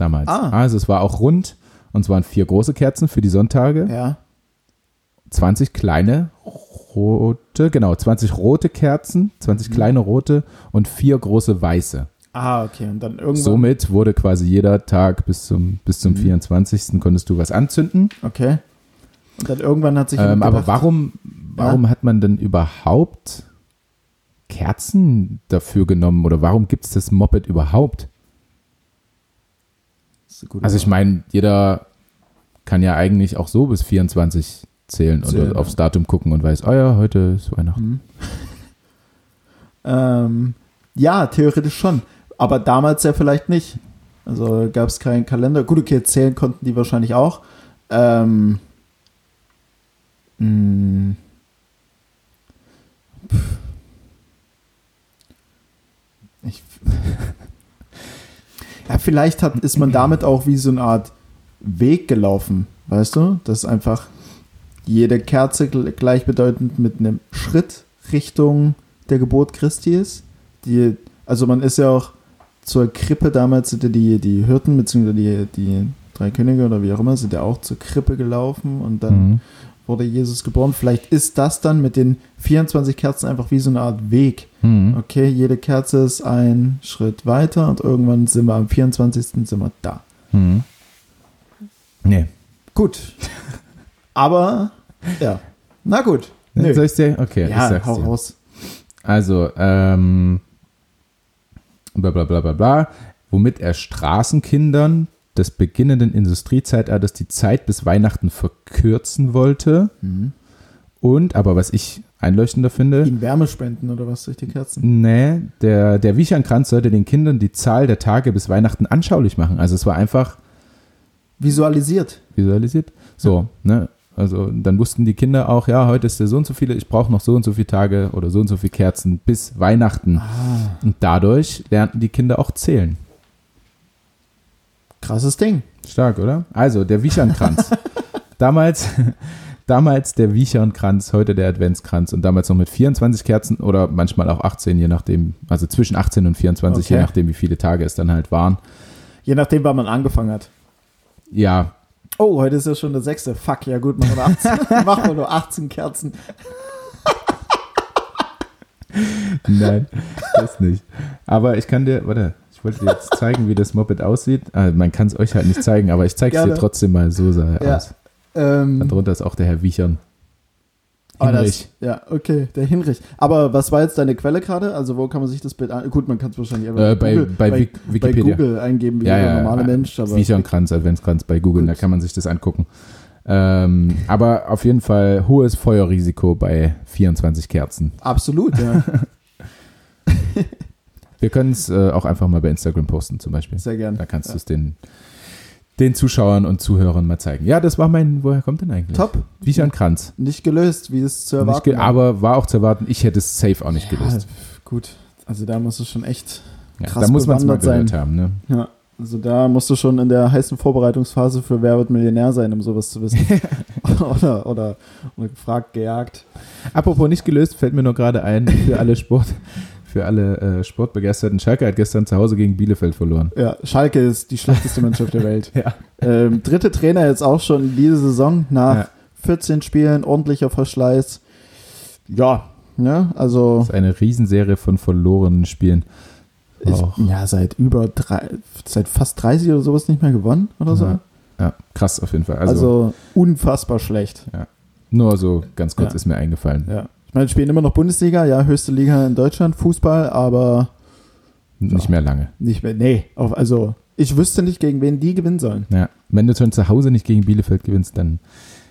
damals. Ah. Also es war auch rund und es waren vier große Kerzen für die Sonntage, Ja. 20 kleine rote, genau, 20 rote Kerzen, Mhm. 20 kleine rote und vier große weiße. Ah, okay. Und dann irgendwann. Somit wurde quasi jeder Tag bis zum, bis zum Mhm. 24. konntest du was anzünden. Okay. Und dann irgendwann hat sich Ähm, aber warum, warum hat man denn überhaupt Kerzen dafür genommen oder warum gibt es das Moped überhaupt? Das ist eine gute Also ich meine, jeder kann ja eigentlich auch so bis 24 zählen und aufs Datum gucken und weiß, oh ja, heute ist Weihnachten. Hm. Ähm, ja, theoretisch schon. Aber damals ja vielleicht nicht. Also gab es keinen Kalender. Gut, okay, zählen konnten die wahrscheinlich auch. Ähm, mh. Pff. ich, ja, vielleicht hat, ist man damit auch wie so eine Art Weg gelaufen, weißt du? Das ist einfach jede Kerze gl- gleichbedeutend mit einem Schritt Richtung der Geburt Christi ist. Die, also man ist ja auch zur Krippe damals sind ja die, die Hirten, beziehungsweise die, die drei Könige oder wie auch immer, sind ja auch zur Krippe gelaufen und dann Mhm. Wurde Jesus geboren. Vielleicht ist das dann mit den 24 Kerzen einfach wie so eine Art Weg. Mhm. Okay, jede Kerze ist ein Schritt weiter und irgendwann sind wir am 24. sind wir da. Mhm. Nee. Gut. Aber, ja. Na gut. Nö. Soll ich dir? Okay, ich Ja, sag's hau dir. raus. Also, ähm, bla bla bla bla bla, womit er Straßenkindern des beginnenden Industriezeitalters die Zeit bis Weihnachten verkürzen wollte. Und, aber was ich einleuchtender finde, Ihnen Wärme spenden oder was durch die Kerzen? nee, der, der Wichernkranz sollte den Kindern die Zahl der Tage bis Weihnachten anschaulich machen. Also es war einfach Visualisiert. visualisiert. So, ne? Also dann wussten die Kinder auch, ja, heute ist der so und so viele, ich brauche noch so und so viele Tage oder so und so viele Kerzen bis Weihnachten. Ah, Und dadurch lernten die Kinder auch zählen. Krasses Ding. Stark, oder? Also, der Wichernkranz. damals, damals der Wichernkranz, heute der Adventskranz und damals noch mit 24 Kerzen oder manchmal auch 18, je nachdem, also zwischen 18 und 24, je Okay. nachdem, wie viele Tage es dann halt waren. Je nachdem, wann man angefangen hat. Ja, Oh, heute ist ja schon der sechste. Fuck, ja gut, machen wir, 18, machen wir nur 18 Kerzen. nein, das nicht. Aber ich kann dir, warte, ich wollte dir jetzt zeigen, wie das Moped aussieht. Ah, man kann es euch halt nicht zeigen, aber ich zeige es dir trotzdem mal, so sah er Ja. aus. Ähm, Darunter ist auch der Herr Wichern. oh, das, Hinrich. ja, okay, der Hinrich. Aber was war jetzt deine Quelle gerade? Also wo kann man sich das Bild an? Gut, man kann es wahrscheinlich einfach Äh, bei- bei Wik- bei Wikipedia. Google eingeben, wie Ja, der normale ja. Mensch. Aber Wichernkranz, Adventskranz bei Google, Gut. da kann man sich das angucken. Ähm, aber auf jeden Fall hohes Feuerrisiko bei 24 Kerzen. Absolut, ja. Wir können es äh, auch einfach mal bei Instagram posten zum Beispiel. Sehr gern. Da kannst du es den, den Zuschauern und Zuhörern mal zeigen. Ja, das war mein, woher kommt denn eigentlich? Top. Wichernkranz. Nicht gelöst, wie es zu erwarten ge aber war auch zu erwarten, ich hätte es safe auch nicht gelöst. Ja, gut, also da musst du schon echt Ja, krass da muss man es mal gehört haben. Ne? Ja, also da musst du schon in der heißen Vorbereitungsphase für Wer wird Millionär sein, um sowas zu wissen. oder, oder, oder gefragt, gejagt. Apropos nicht gelöst, fällt mir nur gerade ein, für alle Sport, für alle äh, Sportbegeisterten. Schalke hat gestern zu Hause gegen Bielefeld verloren. Ja, Schalke ist die schlechteste Mannschaft der Welt. Ja. Ähm, dritte Trainer jetzt auch schon diese Saison nach Ja. 14 Spielen, ordentlicher Verschleiß. Ja, ne, also Das ist eine Riesenserie von verlorenen Spielen. Auch. ja, seit über drei, seit fast 30 oder sowas nicht mehr gewonnen oder so. Ja. Ja, krass auf jeden Fall. Also, Also, unfassbar schlecht. nur so ganz kurz Ja. ist mir eingefallen. Ja. Ich meine, spielen immer noch Bundesliga, ja, höchste Liga in Deutschland, Fußball, aber Nicht mehr lange. nicht mehr. Nee, auf, also ich wüsste nicht, gegen wen die gewinnen sollen. Ja. Wenn du schon zu Hause nicht gegen Bielefeld gewinnst, dann,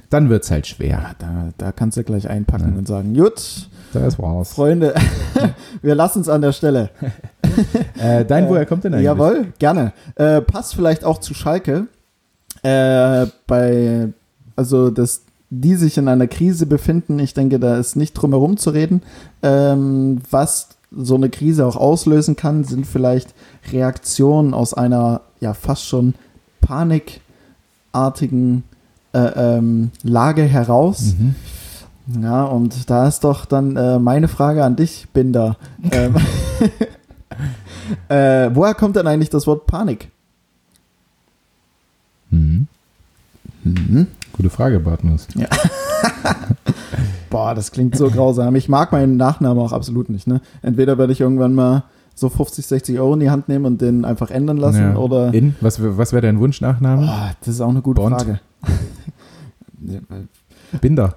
dann wird es halt schwer. Ja, da, da kannst du gleich einpacken Ja. und sagen, gut, Das war's. Freunde, wir lassen es an der Stelle. Äh, dein, woher kommt denn eigentlich? Jawohl, gerne. Äh, passt vielleicht auch zu Schalke. Äh, bei, also, dass die sich in einer Krise befinden, ich denke, da ist nicht drum herum zu reden. Ähm, was so eine Krise auch auslösen kann, sind vielleicht Reaktionen aus einer ja fast schon panikartigen äh, ähm, Lage heraus. Mhm. Ja, und da ist doch dann äh, meine Frage an dich, Binder. ähm, äh, woher kommt denn eigentlich das Wort Panik? Mhm. Gute Frage, Bartmus. Boah, das klingt so grausam. Ich mag meinen Nachnamen auch absolut nicht. Ne? Entweder werde ich irgendwann mal so 50, 60 Euro in die Hand nehmen und den einfach ändern lassen Ja. oder. In? Was, was wäre dein Wunschnachname? Boah, das ist auch eine gute Bond? Frage. Ja, Binder.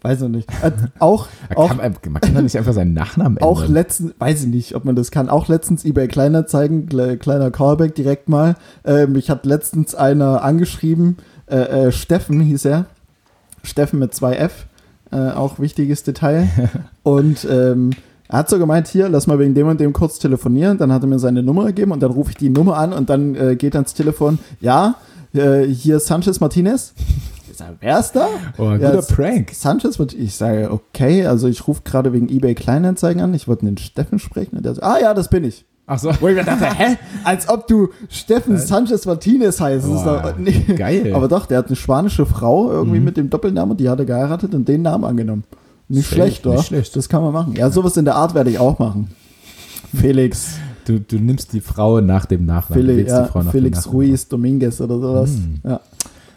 Weiß ich nicht. Äh, auch, Man auch, kann, man kann doch nicht einfach seinen Nachnamen ändern. auch letztens, weiß ich nicht, ob man das kann, auch letztens eBay Kleinanzeigen, kle- kleiner Callback direkt mal. Ähm, ich hat letztens einer angeschrieben, äh, äh, Steffen hieß er. Steffen mit zwei F, äh, auch wichtiges Detail. und ähm, er hat so gemeint, hier, lass mal wegen dem und dem kurz telefonieren. Dann hat er mir seine Nummer gegeben und dann rufe ich die Nummer an und dann äh, geht ans Telefon, ja, äh, hier ist Sanchez Martinez. Ich sage, wer ist da? oh, ein Ja, guter Prank. Sanchez, wird- ich sage, okay, also ich rufe gerade wegen eBay Kleinanzeigen an, ich wollte den Steffen sprechen und der so, ah ja, das bin ich. Ach so. Wo ich mir dachte, hä? Als ob du Steffen Sanchez Martinez heißt. Ist Boah, doch, nee. geil. Aber doch, der hat eine spanische Frau irgendwie Mhm. mit dem Doppelnamen und die hat er geheiratet und den Namen angenommen. Nicht schlecht, nicht oder? schlecht. Das kann man machen. Ja, sowas in der Art werde ich auch machen. Felix, Du, du nimmst die Frau nach dem Nachnamen. Felix, ja, Frau nach Felix Nachnamen. Ruiz Dominguez oder sowas. Mhm. Ja.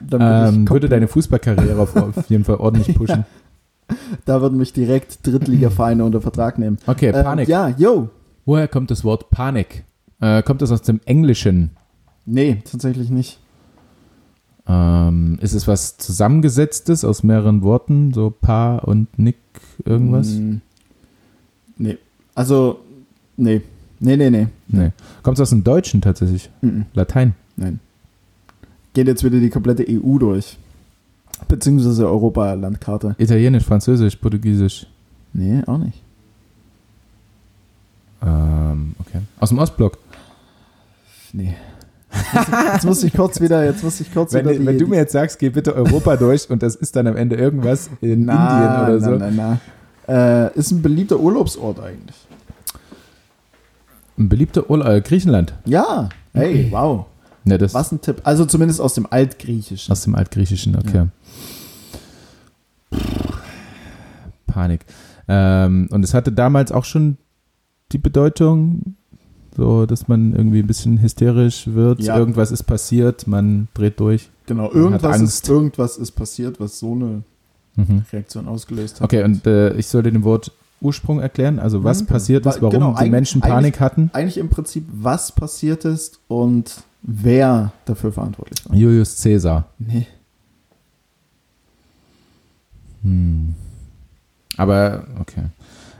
Dann würde ich Ähm, würde deine Fußballkarriere auf, jeden Fall ordentlich pushen. da würden mich direkt Drittligavereine unter Vertrag nehmen. Okay, Ähm, Panik. ja, yo. Woher kommt das Wort Panik? Äh, kommt das aus dem Englischen? Nee, tatsächlich nicht. Ähm, ist es was Zusammengesetztes aus mehreren Worten? So Pa und Nick, irgendwas? Mm, Nee, Also, nee. Nee, nee, nee. Nee. Kommt es aus dem Deutschen tatsächlich? Mhm. Latein? Nein. Geht jetzt wieder die komplette EU durch. Beziehungsweise Europa-Landkarte. Italienisch, Französisch, Portugiesisch. Nee, auch nicht. Ähm, okay. Aus dem Ostblock. Nee. Jetzt muss ich kurz wieder, jetzt muss ich kurz Wenn, wieder die, wenn du mir jetzt sagst, geh bitte Europa durch und das ist dann am Ende irgendwas in na, Indien oder so. Na, na, na. Äh, ist ein beliebter Urlaubsort eigentlich. Ein beliebter Urlaub, äh, Griechenland. Ja. Hey, wow. Das Was ein Tipp. Also zumindest aus dem Altgriechischen. aus dem Altgriechischen, okay. Panik. Ähm, und es hatte damals auch schon die Bedeutung, so dass man irgendwie ein bisschen hysterisch wird. Ja. Irgendwas ist passiert, man dreht durch. Genau, irgendwas ist, irgendwas ist passiert, was so eine Mhm. Reaktion ausgelöst hat. Okay, und äh, ich soll dir den Wort Ursprung erklären, also was Mhm. passiert ist, Wa- warum genau, die Menschen Panik hatten. Eigentlich im Prinzip, was passiert ist und wer dafür verantwortlich war. Julius Caesar. Nee. Hm. Aber, okay.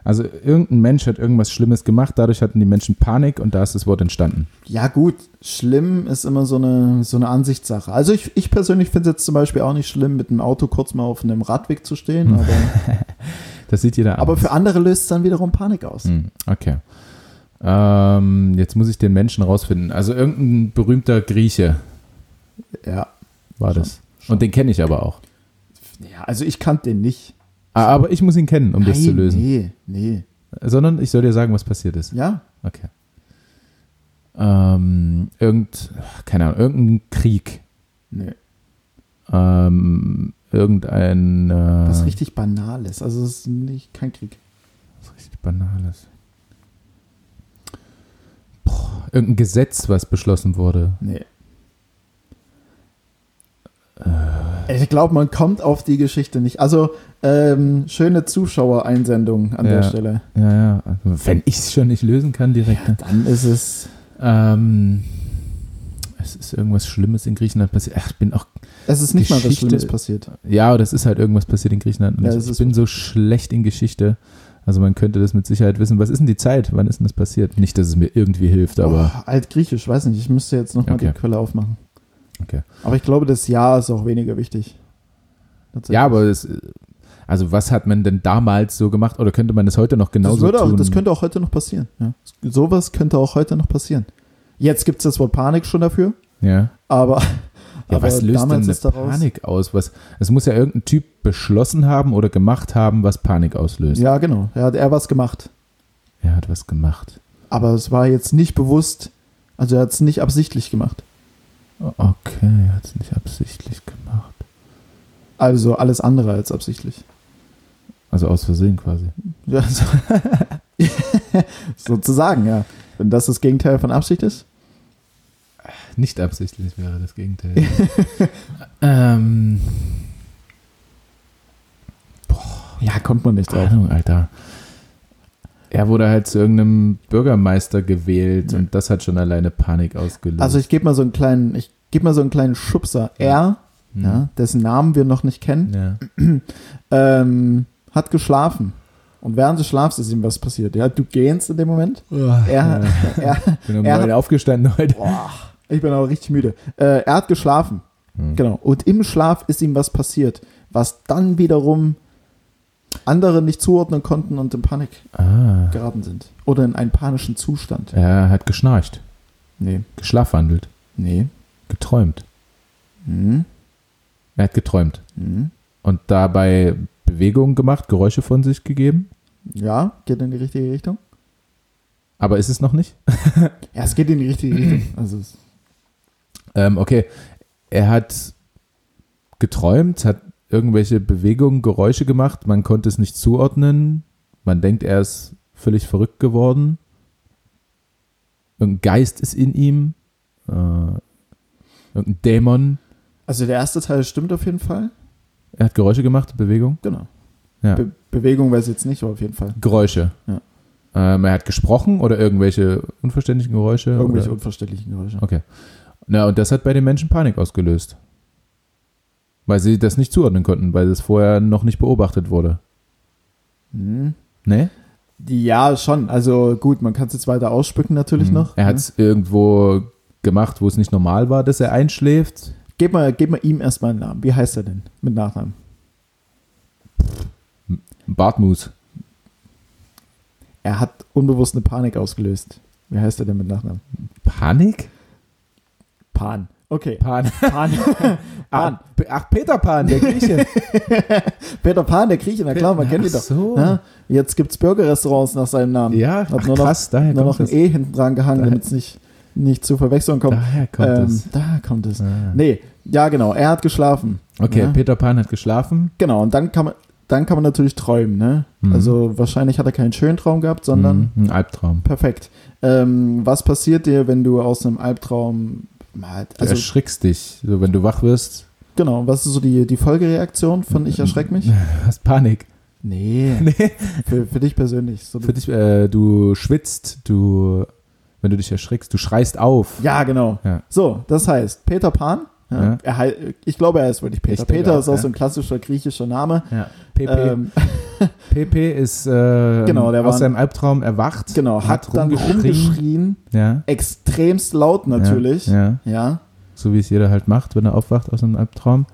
Also irgendein Mensch hat irgendwas Schlimmes gemacht, dadurch hatten die Menschen Panik und da ist das Wort entstanden. Ja, gut, schlimm ist immer so eine, so eine Ansichtssache. Also ich, ich persönlich finde es jetzt zum Beispiel auch nicht schlimm, mit dem Auto kurz mal auf einem Radweg zu stehen, aber, Das sieht jeder aber anders. für andere löst es dann wiederum Panik aus. Hm, okay. Ähm, jetzt muss ich den Menschen rausfinden. Also irgendein berühmter Grieche Ja. war Schon, das. schon. Und den kenne ich aber auch. ja, also ich kannte den nicht. Ah, aber ich muss ihn kennen, um das Nein, zu lösen. Nee, nee. Sondern ich soll dir sagen, was passiert ist. Ja, Okay. Ähm, irgend, keine Ahnung, irgendein Krieg. nee. Ähm, irgendein äh, Was richtig Banales. Also es ist nicht, kein Krieg. was richtig Banales. Boah, irgendein Gesetz, was beschlossen wurde. Nee. Ich glaube, man kommt auf die Geschichte nicht. Also, ähm, schöne Zuschauereinsendung an Ja. der Stelle. Ja, ja. Also, wenn ich es schon nicht lösen kann direkt. ne? Dann ist es. Ähm, es ist irgendwas Schlimmes in Griechenland passiert. Ach, ich bin auch. Es ist nicht mal was Geschichte- Schlimmes passiert. Ja, oder es ist halt irgendwas passiert in Griechenland. Ja, ich, bin so schlecht in Geschichte. Also man könnte das mit Sicherheit wissen. Was ist denn die Zeit? Wann ist denn das passiert? Nicht, dass es mir irgendwie hilft, aber. oh, Altgriechisch, weiß nicht. Ich müsste jetzt nochmal Okay. die Quelle aufmachen. Okay. Aber ich glaube, das Jahr ist auch weniger wichtig. Ja, aber es, also was hat man denn damals so gemacht? Oder könnte man das heute noch genauso das, auch, tun? das könnte auch heute noch passieren. Ja. Sowas könnte auch heute noch passieren. Jetzt gibt es das Wort Panik schon dafür, ja. aber, Ja, aber was löst denn eine. Panik aus? Was, es muss ja irgendein Typ beschlossen haben oder gemacht haben, was Panik auslöst. Ja, genau. Er hat er was gemacht. Er hat was gemacht. Aber es war jetzt nicht bewusst, also er hat es nicht absichtlich gemacht. Okay, er hat es nicht absichtlich gemacht. Also alles andere als absichtlich. Also aus Versehen quasi. Ja, so. Sozusagen, ja. Wenn das das Gegenteil von Absicht ist. Nicht absichtlich wäre das Gegenteil. ähm, Ja, kommt man nicht drauf. Ahnung, Alter. Er wurde halt zu irgendeinem Bürgermeister gewählt Ja. und das hat schon alleine Panik ausgelöst. Also ich gebe mal so einen kleinen, ich gebe mal so einen kleinen Schubser. Er, Hm. ja, dessen Namen wir noch nicht kennen, ja. ähm, hat geschlafen. Und während des Schlafs ist ihm was passiert. Ja, du gehst in dem Moment. Er, er, Ich bin um neun aufgestanden heute. boah, ich bin aber richtig müde. Äh, er hat geschlafen. Hm. Genau. Und im Schlaf ist ihm was passiert, was dann wiederum andere nicht zuordnen konnten und in Panik Ah. geraten sind. Oder in einen panischen Zustand. Er hat geschnarcht, Nee. geschlafwandelt, Nee. geträumt. Hm. Er hat geträumt Hm. und dabei Bewegungen gemacht, Geräusche von sich gegeben. Ja, geht in die richtige Richtung. Aber ist es noch nicht? Ja, es geht in die richtige Richtung. Also Ähm, okay, er hat geträumt, hat irgendwelche Bewegungen, Geräusche gemacht. Man konnte es nicht zuordnen. Man denkt, er ist völlig verrückt geworden. Irgendein Geist ist in ihm. Äh, irgendein Dämon. also der erste Teil stimmt auf jeden Fall. Er hat Geräusche gemacht, Bewegung. Genau. Ja. Be Bewegung weiß ich jetzt nicht, aber auf jeden Fall. Geräusche. Ja. Ähm, er hat gesprochen oder irgendwelche unverständlichen Geräusche. Irgendwelche oder? unverständlichen Geräusche. Okay. Na, und das hat bei den Menschen Panik ausgelöst. Weil sie das nicht zuordnen konnten, weil es vorher noch nicht beobachtet wurde. Hm. Ne? Ja, schon. Also gut, man kann es jetzt weiter ausspucken natürlich Mhm. noch. Er hat ne? es irgendwo gemacht, wo es nicht normal war, dass er einschläft. Gib mal, gib mal ihm erstmal einen Namen. Wie heißt er denn mit Nachnamen? Bartmus. Er hat unbewusst eine Panik ausgelöst. Wie heißt er denn mit Nachnamen? Panik? Pan. Okay. Pan. Pan. Pan. Ach, Peter Pan, der Grieche. Peter Pan, der Grieche, na klar, man kennt ihn Ach doch. so. Ja, jetzt gibt es Burgerrestaurants nach seinem Namen. Ja, ach, nur noch- krass, daher Nur noch ein das. E hinten dran gehangen, damit es nicht, nicht zu Verwechslung kommt. Daher kommt ähm, es. Da kommt es. Ah. Nee, ja genau, er hat geschlafen. Okay, Ja. Peter Pan hat geschlafen. Genau, und dann kann man, dann kann man natürlich träumen, ne? Mhm. Also wahrscheinlich hat er keinen schönen Traum gehabt, sondern Mhm, ein Albtraum. perfekt. Ähm, was passiert dir, wenn du aus einem Albtraum Du also erschrickst dich. So, wenn du wach wirst, genau, was ist so die, die Folgereaktion von ich erschreck mich? hast Panik. Nee, Nee. für, für dich persönlich. So, Für dich, äh, du schwitzt, du, wenn du dich erschrickst, du schreist auf. ja, genau. Ja. So, das heißt, Peter Pan, ja. Er, ich glaube, er ist wirklich Peter. Ich Peter ist auch so ein klassischer griechischer Name. Ja. PP, Ähm, PP ist äh, Genau, der aus seinem Albtraum erwacht. genau, hat, dann rumgeschrien. extremst laut natürlich. Ja, ja. ja So wie es jeder halt macht, wenn er aufwacht aus einem Albtraum.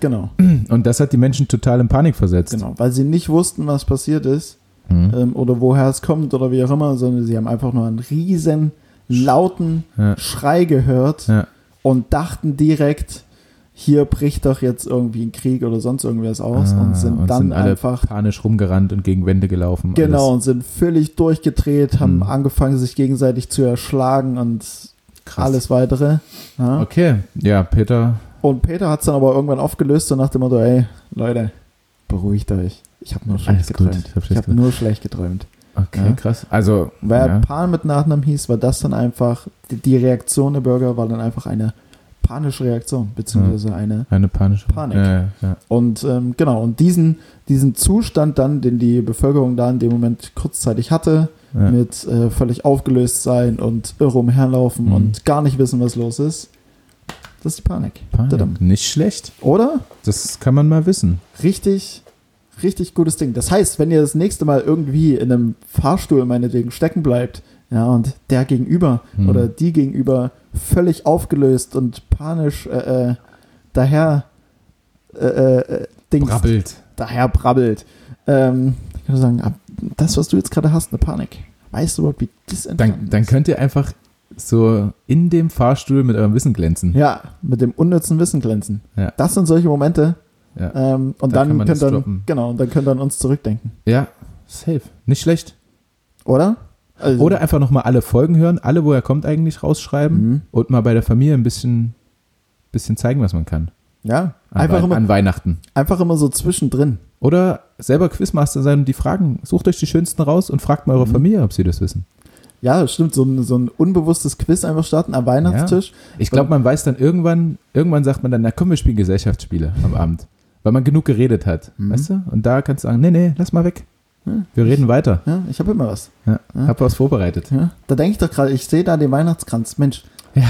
genau. Und das hat die Menschen total in Panik versetzt. Genau, weil sie nicht wussten, was passiert ist Mhm. ähm, oder woher es kommt oder wie auch immer, sondern sie haben einfach nur einen riesen lauten Ja. Schrei gehört Ja. und dachten direkt, hier bricht doch jetzt irgendwie ein Krieg oder sonst irgendwas aus Ah, und sind dann sind alle einfach panisch rumgerannt und gegen Wände gelaufen. genau Alles und sind völlig durchgedreht, haben Mhm. angefangen sich gegenseitig zu erschlagen und krass. alles weitere. Ja. Okay, ja, Peter. Und Peter hat es dann aber irgendwann aufgelöst, so nach dem Motto, ey, Leute, beruhigt euch. Ich habe nur schlecht Alles gut, geträumt. ich hab Ich habe nur schlecht geträumt. Okay, Ja. krass. Also, Weil ja. Pan mit Nachnamen hieß, war das dann einfach, die, die Reaktion der Bürger war dann einfach eine panische Reaktion, beziehungsweise eine. eine panische Panik. Ja. Und ähm, genau, und diesen, diesen Zustand dann, den die Bevölkerung da in dem Moment kurzzeitig hatte, mit äh, völlig aufgelöst sein und irre umherlaufen Mhm. und gar nicht wissen, was los ist, das ist die Panik. Panik. Nicht schlecht. Oder? Das kann man mal wissen. Richtig, richtig gutes Ding. Das heißt, wenn ihr das nächste Mal irgendwie in einem Fahrstuhl meinetwegen stecken bleibt, ja, und der gegenüber Hm. oder die gegenüber völlig aufgelöst und panisch äh, äh, daher äh, äh, Dings, Brabbelt. daher brabbelt, ähm, ich kann sagen, das, was du jetzt gerade hast, eine Panik. Weißt du überhaupt, wie das Dann, dann könnt ihr einfach so in dem Fahrstuhl mit eurem Wissen glänzen. Ja, mit dem unnützen Wissen glänzen. Ja. Das sind solche Momente. Ja. Ähm, und Da dann man könnt dann, genau, und dann könnt ihr an uns zurückdenken. Ja, safe. Nicht schlecht. Oder? Also, Oder einfach nochmal alle Folgen hören, alle, wo er kommt, eigentlich rausschreiben Mhm. und mal bei der Familie ein bisschen, bisschen zeigen, was man kann. Ja, An, einfach Wei- immer, an Weihnachten. einfach immer so zwischendrin. Oder selber Quizmaster sein und die Fragen. Sucht euch die schönsten raus und fragt mal eure Mhm. Familie, ob sie das wissen. Ja, das stimmt. So ein, so ein unbewusstes Quiz einfach starten am Weihnachtstisch. Ich glaube, man weiß dann irgendwann, irgendwann sagt man dann, na komm, wir spielen Gesellschaftsspiele am Abend. Weil man genug geredet hat, Mhm. weißt du? Und da kannst du sagen, nee, nee, lass mal weg. Ja. Wir reden weiter. Ja, ich habe immer was. Ja. Ja. Hab was vorbereitet. Ja, da denke ich doch gerade, ich sehe da den Weihnachtskranz. Mensch, wie,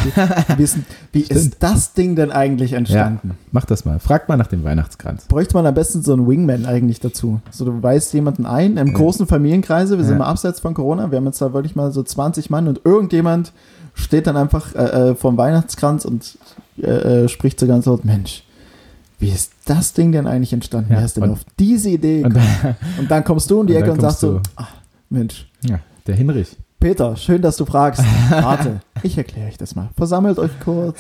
wie, ist, wie ist das Ding denn eigentlich entstanden? Mach das mal. Fragt mal nach dem Weihnachtskranz. Bräuchte man am besten so einen Wingman eigentlich dazu. So, du weist jemanden ein, im großen Familienkreise, wir sind mal abseits von Corona, wir haben jetzt da wirklich mal so 20 Mann und irgendjemand steht dann einfach äh, äh, vorm Weihnachtskranz und äh, äh, spricht so ganz laut, Mensch, wie ist das Ding denn eigentlich entstanden? Ja, Wer ist denn und- auf diese Idee Und gekommen? dann, Und dann kommst du um die Und Ecke und sagst so, du. ach, Mensch, ja, der Hinrich. Peter, schön, dass du fragst. Warte, ich erkläre euch das mal. Versammelt euch kurz,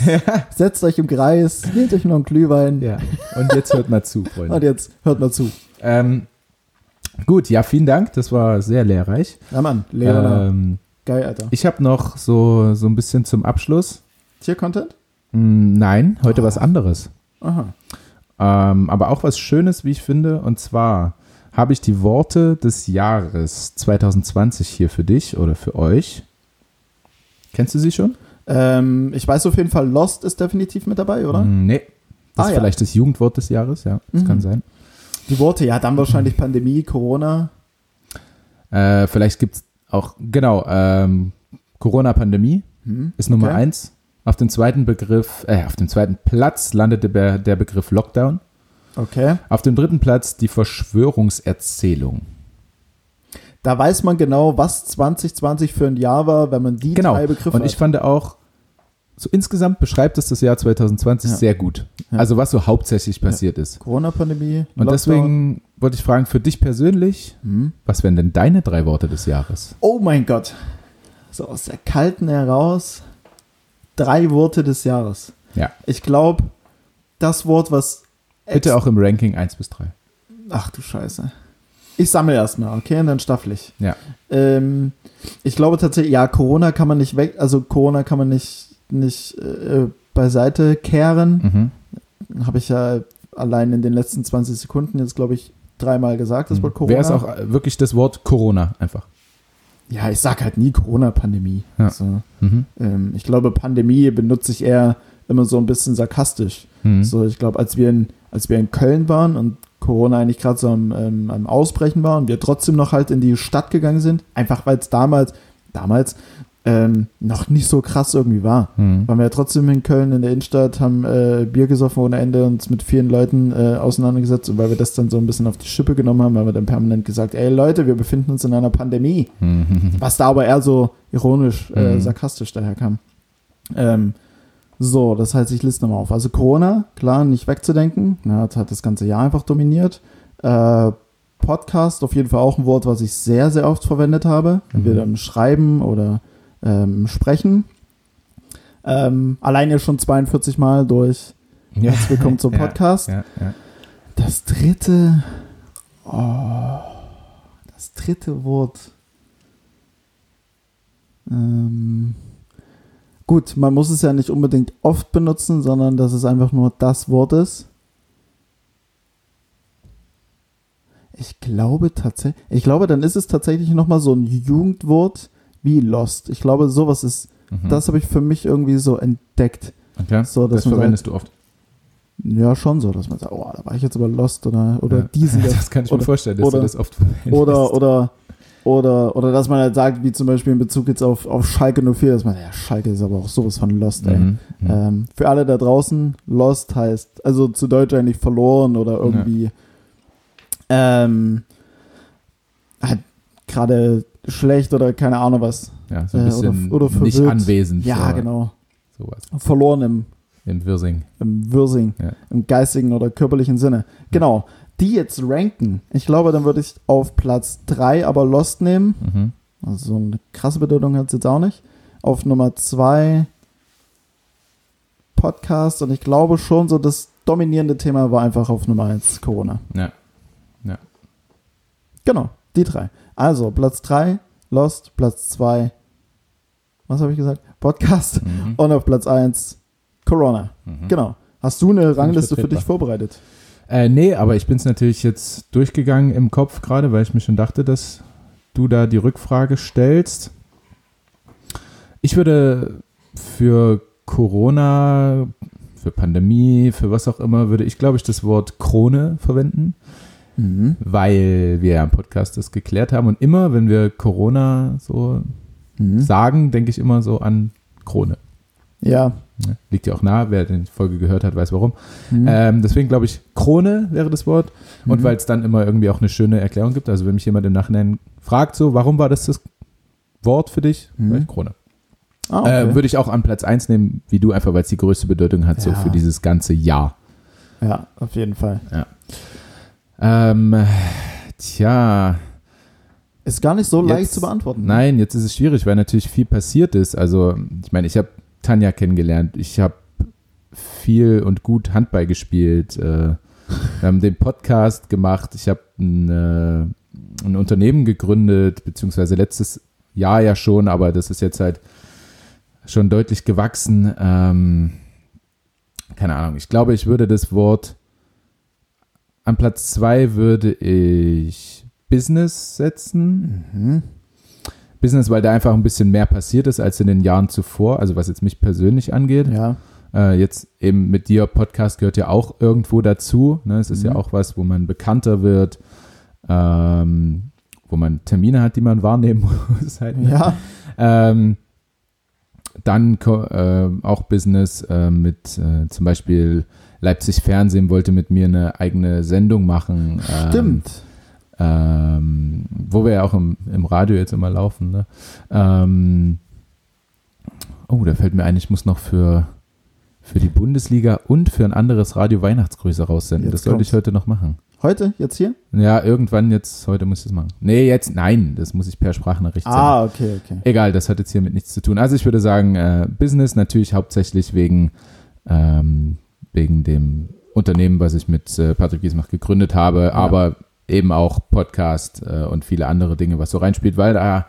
setzt euch im Kreis, nehmt euch noch einen Glühwein Ja. Und jetzt hört mal zu, und Freunde. jetzt hört mal zu. Ähm, gut, ja, vielen Dank. Das war sehr lehrreich. Ja, Mann, Leona, Ähm, geil, Alter. ich habe noch so, so ein bisschen zum Abschluss. Tier-Content? Hm, Nein, heute Ah. was anderes. Aha. Ähm, aber auch was Schönes, wie ich finde. Und zwar habe ich die Worte des Jahres 2020 hier für dich oder für euch. Kennst du sie schon? Ähm, ich weiß auf jeden Fall, Lost ist definitiv mit dabei, oder? Mm, Nee. Das Ah, ist ja. vielleicht das Jugendwort des Jahres, ja. Das Mhm. kann sein. Die Worte, ja, dann wahrscheinlich Pandemie, Corona. Äh, vielleicht gibt es auch, genau, ähm, Corona-Pandemie Hm. ist Nummer Okay. eins. Auf dem zweiten Begriff, äh, auf dem zweiten Platz landete der, der Begriff Lockdown. Okay. Auf dem dritten Platz die Verschwörungserzählung. da weiß man genau, was 2020 für ein Jahr war, wenn man die Genau. drei Begriffe Und ich hat. fand auch, so insgesamt beschreibt es das Jahr 2020 Ja. sehr gut. Ja. Also was so hauptsächlich passiert ist. Corona-Pandemie, Und Lockdown. deswegen wollte ich fragen, für dich persönlich, Hm? was wären denn deine drei Worte des Jahres? Oh mein Gott. So aus der Kalten heraus. Drei Worte des Jahres. Ja. Ich glaube, das Wort, was. Bitte auch im Ranking 1 bis 3. Ach du Scheiße. Ich sammle erstmal, okay? Und dann staffel ich. Ja. Ähm, ich glaube tatsächlich, ja, Corona kann man nicht weg, also Corona kann man nicht, nicht äh, beiseite kehren. Mhm. Habe ich ja allein in den letzten 20 Sekunden jetzt, glaube ich, dreimal gesagt, das Wort Corona. Wäre es auch äh, wirklich das Wort Corona einfach. Ja, ich sag halt nie Corona-Pandemie. Ja. Also, Mhm. ähm, ich glaube, Pandemie benutze ich eher immer so ein bisschen sarkastisch. Mhm. So, ich glaube, als wir in, als wir in Köln waren und Corona eigentlich gerade so am, ähm, am Ausbrechen war und wir trotzdem noch halt in die Stadt gegangen sind, einfach weil es damals, damals ähm, noch nicht so krass irgendwie war. Mhm. Waren wir ja trotzdem in Köln in der Innenstadt, haben äh, Bier gesoffen ohne Ende und uns mit vielen Leuten äh, auseinandergesetzt und weil wir das dann so ein bisschen auf die Schippe genommen haben, haben wir dann permanent gesagt, ey Leute, wir befinden uns in einer Pandemie. Mhm. Was da aber eher so ironisch, äh, Mhm. sarkastisch daherkam. Ähm, so, das heißt, ich liste nochmal auf. Also Corona, klar, nicht wegzudenken. Na, hat, hat das ganze Jahr einfach dominiert. Äh, Podcast, auf jeden Fall auch ein Wort, was ich sehr, sehr oft verwendet habe. Entweder im Schreiben oder ähm, Sprechen. Ähm, alleine schon 42 Mal durch Ja. Herzlich willkommen zum Podcast. Ja, ja. Das dritte. Oh, das dritte Wort. Ähm, gut, man muss es ja nicht unbedingt oft benutzen, sondern dass es einfach nur das Wort ist. Ich glaube tatsächlich, ich glaube, dann ist es tatsächlich nochmal so ein Jugendwort wie Lost. Ich glaube, sowas ist, Mhm. das habe ich für mich irgendwie so entdeckt. okay. so, das verwendest du oft. Ja, schon so, dass man sagt, oh, da war ich jetzt aber Lost oder, oder Ja. diesen. Das kann ich oder, mir vorstellen, dass oder- du das oft verwendest. oder, oder, oder, oder dass man halt sagt, wie zum Beispiel in Bezug jetzt auf, auf Schalke 04, dass man, ja, Schalke ist aber auch sowas von Lost, ey. Mhm. Mhm. Ähm, für alle da draußen, Lost heißt, also zu Deutsch eigentlich verloren oder irgendwie, ähm, halt gerade schlecht oder keine Ahnung was. ja, so ein äh, bisschen oder- oder nicht anwesend. Ja, genau. Sowas. Verloren im, In Wirsing. im Wirsing, Ja. im geistigen oder körperlichen Sinne. Genau. Die jetzt ranken. Ich glaube, dann würde ich auf Platz 3 aber Lost nehmen. Mhm. Also so eine krasse Bedeutung hat es jetzt auch nicht. Auf Nummer 2 Podcast und ich glaube schon so das dominierende Thema war einfach auf Nummer 1 Corona. Ja. Genau, die drei. Also Platz 3 Lost, Platz 2 was habe ich gesagt? Podcast Mhm. und auf Platz 1 Corona. Mhm. Genau. Hast du eine Rangliste für dich vorbereitet? Äh, nee, aber ich bin es natürlich jetzt durchgegangen im Kopf gerade, weil ich mir schon dachte, dass du da die Rückfrage stellst. Ich würde für Corona, für Pandemie, für was auch immer, würde ich, glaube ich, das Wort Krone verwenden, Mhm. weil wir ja im Podcast das geklärt haben. Und immer, wenn wir Corona so Mhm. sagen, denke ich immer so an Krone. Ja. Ne? Liegt ja auch nah, wer die Folge gehört hat, weiß warum. Mhm. Ähm, deswegen glaube ich, Krone wäre das Wort. Und Mhm. weil es dann immer irgendwie auch eine schöne Erklärung gibt. Also wenn mich jemand im Nachhinein fragt, so, warum war das das Wort für dich? Mhm. Ich Krone. ah, okay. Äh, würde ich auch an Platz 1 nehmen, wie du, einfach weil es die größte Bedeutung hat, so Ja. für dieses ganze Jahr. ja, auf jeden Fall. Ähm, tja, Ist gar nicht so leicht Jetzt- zu beantworten. nein, jetzt ist es schwierig, weil natürlich viel passiert ist. Also, ich meine, ich habe Tanja kennengelernt, ich habe viel und gut Handball gespielt, äh, wir haben den Podcast gemacht, ich habe ein, äh, ein Unternehmen gegründet, beziehungsweise letztes Jahr ja schon, aber das ist jetzt halt schon deutlich gewachsen. Ähm, keine Ahnung, ich glaube, ich würde das Wort an Platz zwei würde ich Business setzen. Mhm. Business, weil da einfach ein bisschen mehr passiert ist als in den Jahren zuvor, also was jetzt mich persönlich angeht. Ja. Äh, jetzt eben mit dir, Podcast gehört ja auch irgendwo dazu. Ne? Es ist ja Mhm. auch was, wo man bekannter wird, ähm, wo man Termine hat, die man wahrnehmen muss. Halt, ne? Ja. Ähm, dann äh, auch Business äh, mit äh, zum Beispiel Leipzig Fernsehen wollte mit mir eine eigene Sendung machen. Ähm, Stimmt. ähm, wo wir ja auch im, im Radio jetzt immer laufen. Ne? Ähm, oh, da fällt mir ein, ich muss noch für, für die Bundesliga und für ein anderes Radio Weihnachtsgrüße raussenden. Jetzt das sollte ich heute noch machen. Heute, jetzt hier? Ja, irgendwann jetzt, heute muss ich es machen. Nee, jetzt, nein, das muss ich per Sprachnachricht senden. Ah, okay, okay. Egal, das hat jetzt hiermit nichts zu tun. Also ich würde sagen, äh, Business natürlich hauptsächlich wegen, ähm, wegen dem Unternehmen, was ich mit äh, Patrick Giesmach gegründet habe, aber eben auch Podcast äh, und viele andere Dinge, was so reinspielt, weil da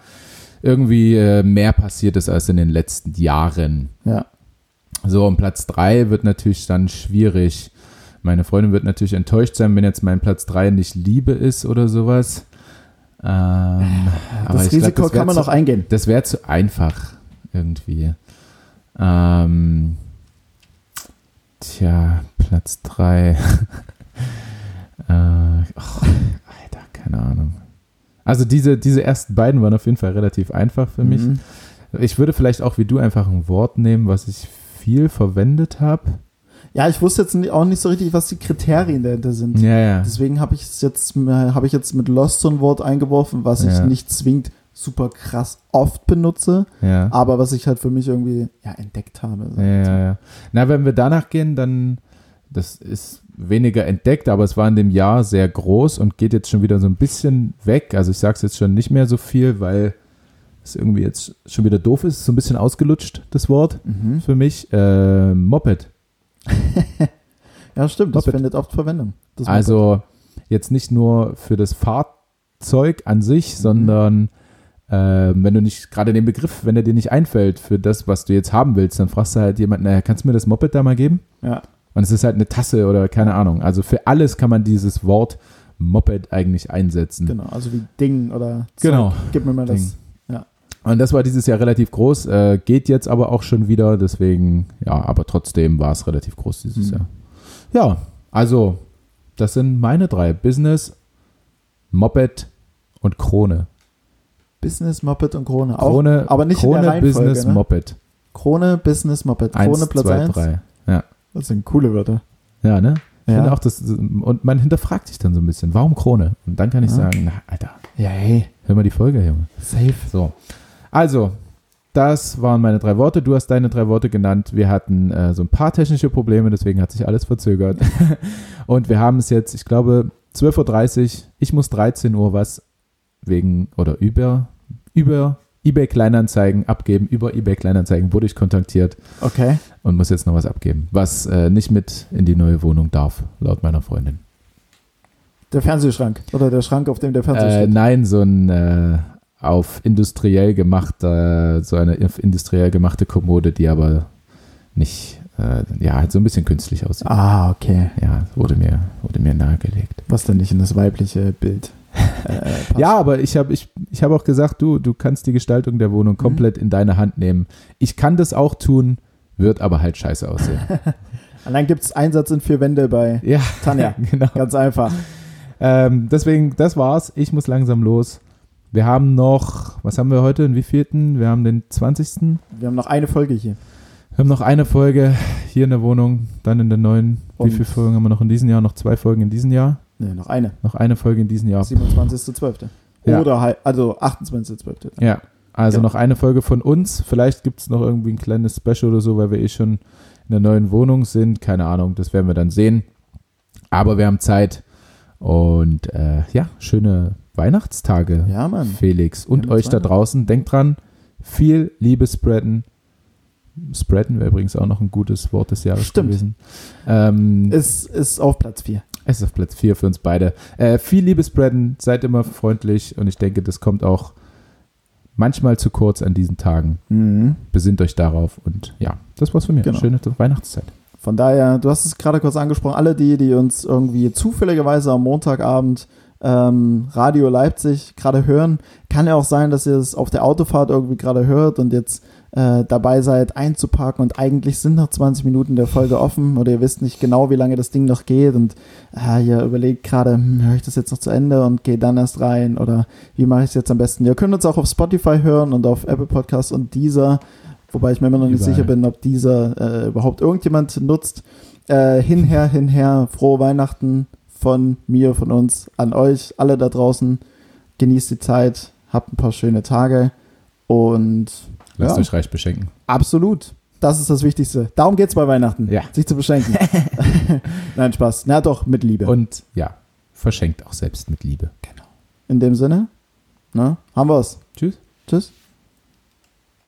irgendwie äh, mehr passiert ist als in den letzten Jahren. Ja. So, und Platz 3 wird natürlich dann schwierig. Meine Freundin wird natürlich enttäuscht sein, wenn jetzt mein Platz 3 nicht Liebe ist oder sowas. Ähm, aber das ich glaub, Risiko das kann man zu, noch eingehen. Das wäre zu einfach irgendwie. Ähm, tja, Platz 3. äh, oh, Alter, keine Ahnung. Also diese, diese ersten beiden waren auf jeden Fall relativ einfach für mich. Mhm. Ich würde vielleicht auch wie du einfach ein Wort nehmen, was ich viel verwendet habe. Ja, ich wusste jetzt auch nicht so richtig, was die Kriterien dahinter sind. Ja, ja. Deswegen habe ich jetzt, habe ich jetzt mit Lost so ein Wort eingeworfen, was ich Ja. nicht zwingend super krass oft benutze, Ja. aber was ich halt für mich irgendwie ja, entdeckt habe. Ja, ja, ja. Na, wenn wir danach gehen, dann, das ist weniger entdeckt, aber es war in dem Jahr sehr groß und geht jetzt schon wieder so ein bisschen weg. Also ich sage es jetzt schon nicht mehr so viel, weil es irgendwie jetzt schon wieder doof ist. So ein bisschen ausgelutscht, das Wort Mhm. für mich. Äh, Moped. Ja, stimmt, das Moped. findet oft Verwendung. Das Also jetzt nicht nur für das Fahrzeug an sich, sondern äh, wenn du nicht, gerade den Begriff, wenn er dir nicht einfällt für das, was du jetzt haben willst, dann fragst du halt jemanden, naja, kannst du mir das Moped da mal geben? Ja, Und es ist halt eine Tasse oder keine Ahnung. Also für alles kann man dieses Wort Moped eigentlich einsetzen. genau. Also wie Ding oder Genau. Gib mir mal das. Ding. Und das war dieses Jahr relativ groß, äh, geht jetzt aber auch schon wieder, deswegen, ja, aber trotzdem war es relativ groß dieses Mhm. Jahr. Ja, also, das sind meine drei. Business, Moped und Krone. Business, Moped und Krone. Auch, Krone, aber nicht in Krone, der Reihenfolge, Business, ne? Moped. Krone, Business, Moped. Krone, Eins, Platz zwei, 1. drei. Ja, Das sind coole Wörter. ja ne? Ich Ja. finde auch das, und man hinterfragt sich dann so ein bisschen, warum Krone? Und dann kann ich Ja. sagen, na, Alter, Ja, hey, hör mal die Folge, Junge. safe. So, also, das waren meine drei Worte. Du hast deine drei Worte genannt. Wir hatten äh, so ein paar technische Probleme, deswegen hat sich alles verzögert. Und wir haben es jetzt, ich glaube, 12.30 Uhr. Ich muss 13 Uhr was wegen oder über, über eBay Kleinanzeigen abgeben. Über eBay Kleinanzeigen wurde ich kontaktiert Okay. und muss jetzt noch was abgeben, was äh, nicht mit in die neue Wohnung darf, laut meiner Freundin. Der Fernsehschrank. Oder der Schrank, auf dem der Fernseher Äh, steht. nein, so ein äh, auf industriell gemachter, so eine industriell gemachte Kommode, die aber nicht, äh, ja, halt so ein bisschen künstlich aussieht. Ah, okay. Ja, wurde mir, wurde mir nahegelegt. Was denn nicht in das weibliche Bild äh. Ja, aber ich habe ich, ich hab auch gesagt, du, du kannst die Gestaltung der Wohnung komplett in deine Hand nehmen. Ich kann das auch tun, wird aber halt scheiße aussehen. Und dann gibt es Einsatz in vier Wände bei ja, Tanja. genau. Ganz einfach. Ähm, deswegen, das war's. Ich muss langsam los. Wir haben noch, was haben wir heute? Den wievielten? Wir haben den 20. Wir haben noch eine Folge hier. Wir haben noch eine Folge hier in der Wohnung, dann in der neuen. Wie Und- viele Folgen haben wir noch in diesem Jahr? Noch zwei Folgen in diesem Jahr? Ne, noch eine. Noch eine Folge in diesem Jahr. 27.12. Ja. Oder halt, also 28.12. Ja, also Genau. noch eine Folge von uns. Vielleicht gibt es noch irgendwie ein kleines Special oder so, weil wir eh schon in der neuen Wohnung sind. Keine Ahnung, das werden wir dann sehen. Aber wir haben Zeit. Und äh, ja, schöne Weihnachtstage, Ja, Mann. Felix. Und euch da draußen. Denkt dran, viel Liebe spreaden. Spreaden wäre übrigens auch noch ein gutes Wort des Jahres Stimmt. gewesen. Ähm, Ist, ist auf Platz 4. es ist auf Platz 4 für uns beide. Äh, viel Liebe spreaden, seid immer freundlich und ich denke, das kommt auch manchmal zu kurz an diesen Tagen. Mhm. Besinnt euch darauf und ja, das war's von mir. Genau. Schöne Weihnachtszeit. Von daher, du hast es gerade kurz angesprochen, alle die, die uns irgendwie zufälligerweise am Montagabend ähm, Radio Leipzig gerade hören, kann ja auch sein, dass ihr es auf der Autofahrt irgendwie gerade hört und jetzt äh, dabei seid einzuparken und eigentlich sind noch 20 Minuten der Folge offen oder ihr wisst nicht genau, wie lange das Ding noch geht und äh, ihr überlegt gerade, hm, höre ich das jetzt noch zu Ende und gehe dann erst rein oder wie mache ich es jetzt am besten? Ihr könnt uns auch auf Spotify hören und auf Apple Podcasts und dieser, wobei ich mir immer noch nicht Überall. sicher bin, ob dieser äh, überhaupt irgendjemand nutzt. Äh, hinher, hinher, frohe Weihnachten, von mir, von uns an euch, alle da draußen. Genießt die Zeit, habt ein paar schöne Tage und Lasst Ja. euch reich beschenken. absolut. Das ist das Wichtigste. Darum geht's bei Weihnachten. Ja. Sich zu beschenken. Nein, Spaß. Na doch, mit Liebe. Und ja, verschenkt auch selbst mit Liebe. In dem Sinne, ne, haben wir's. Tschüss. Tschüss.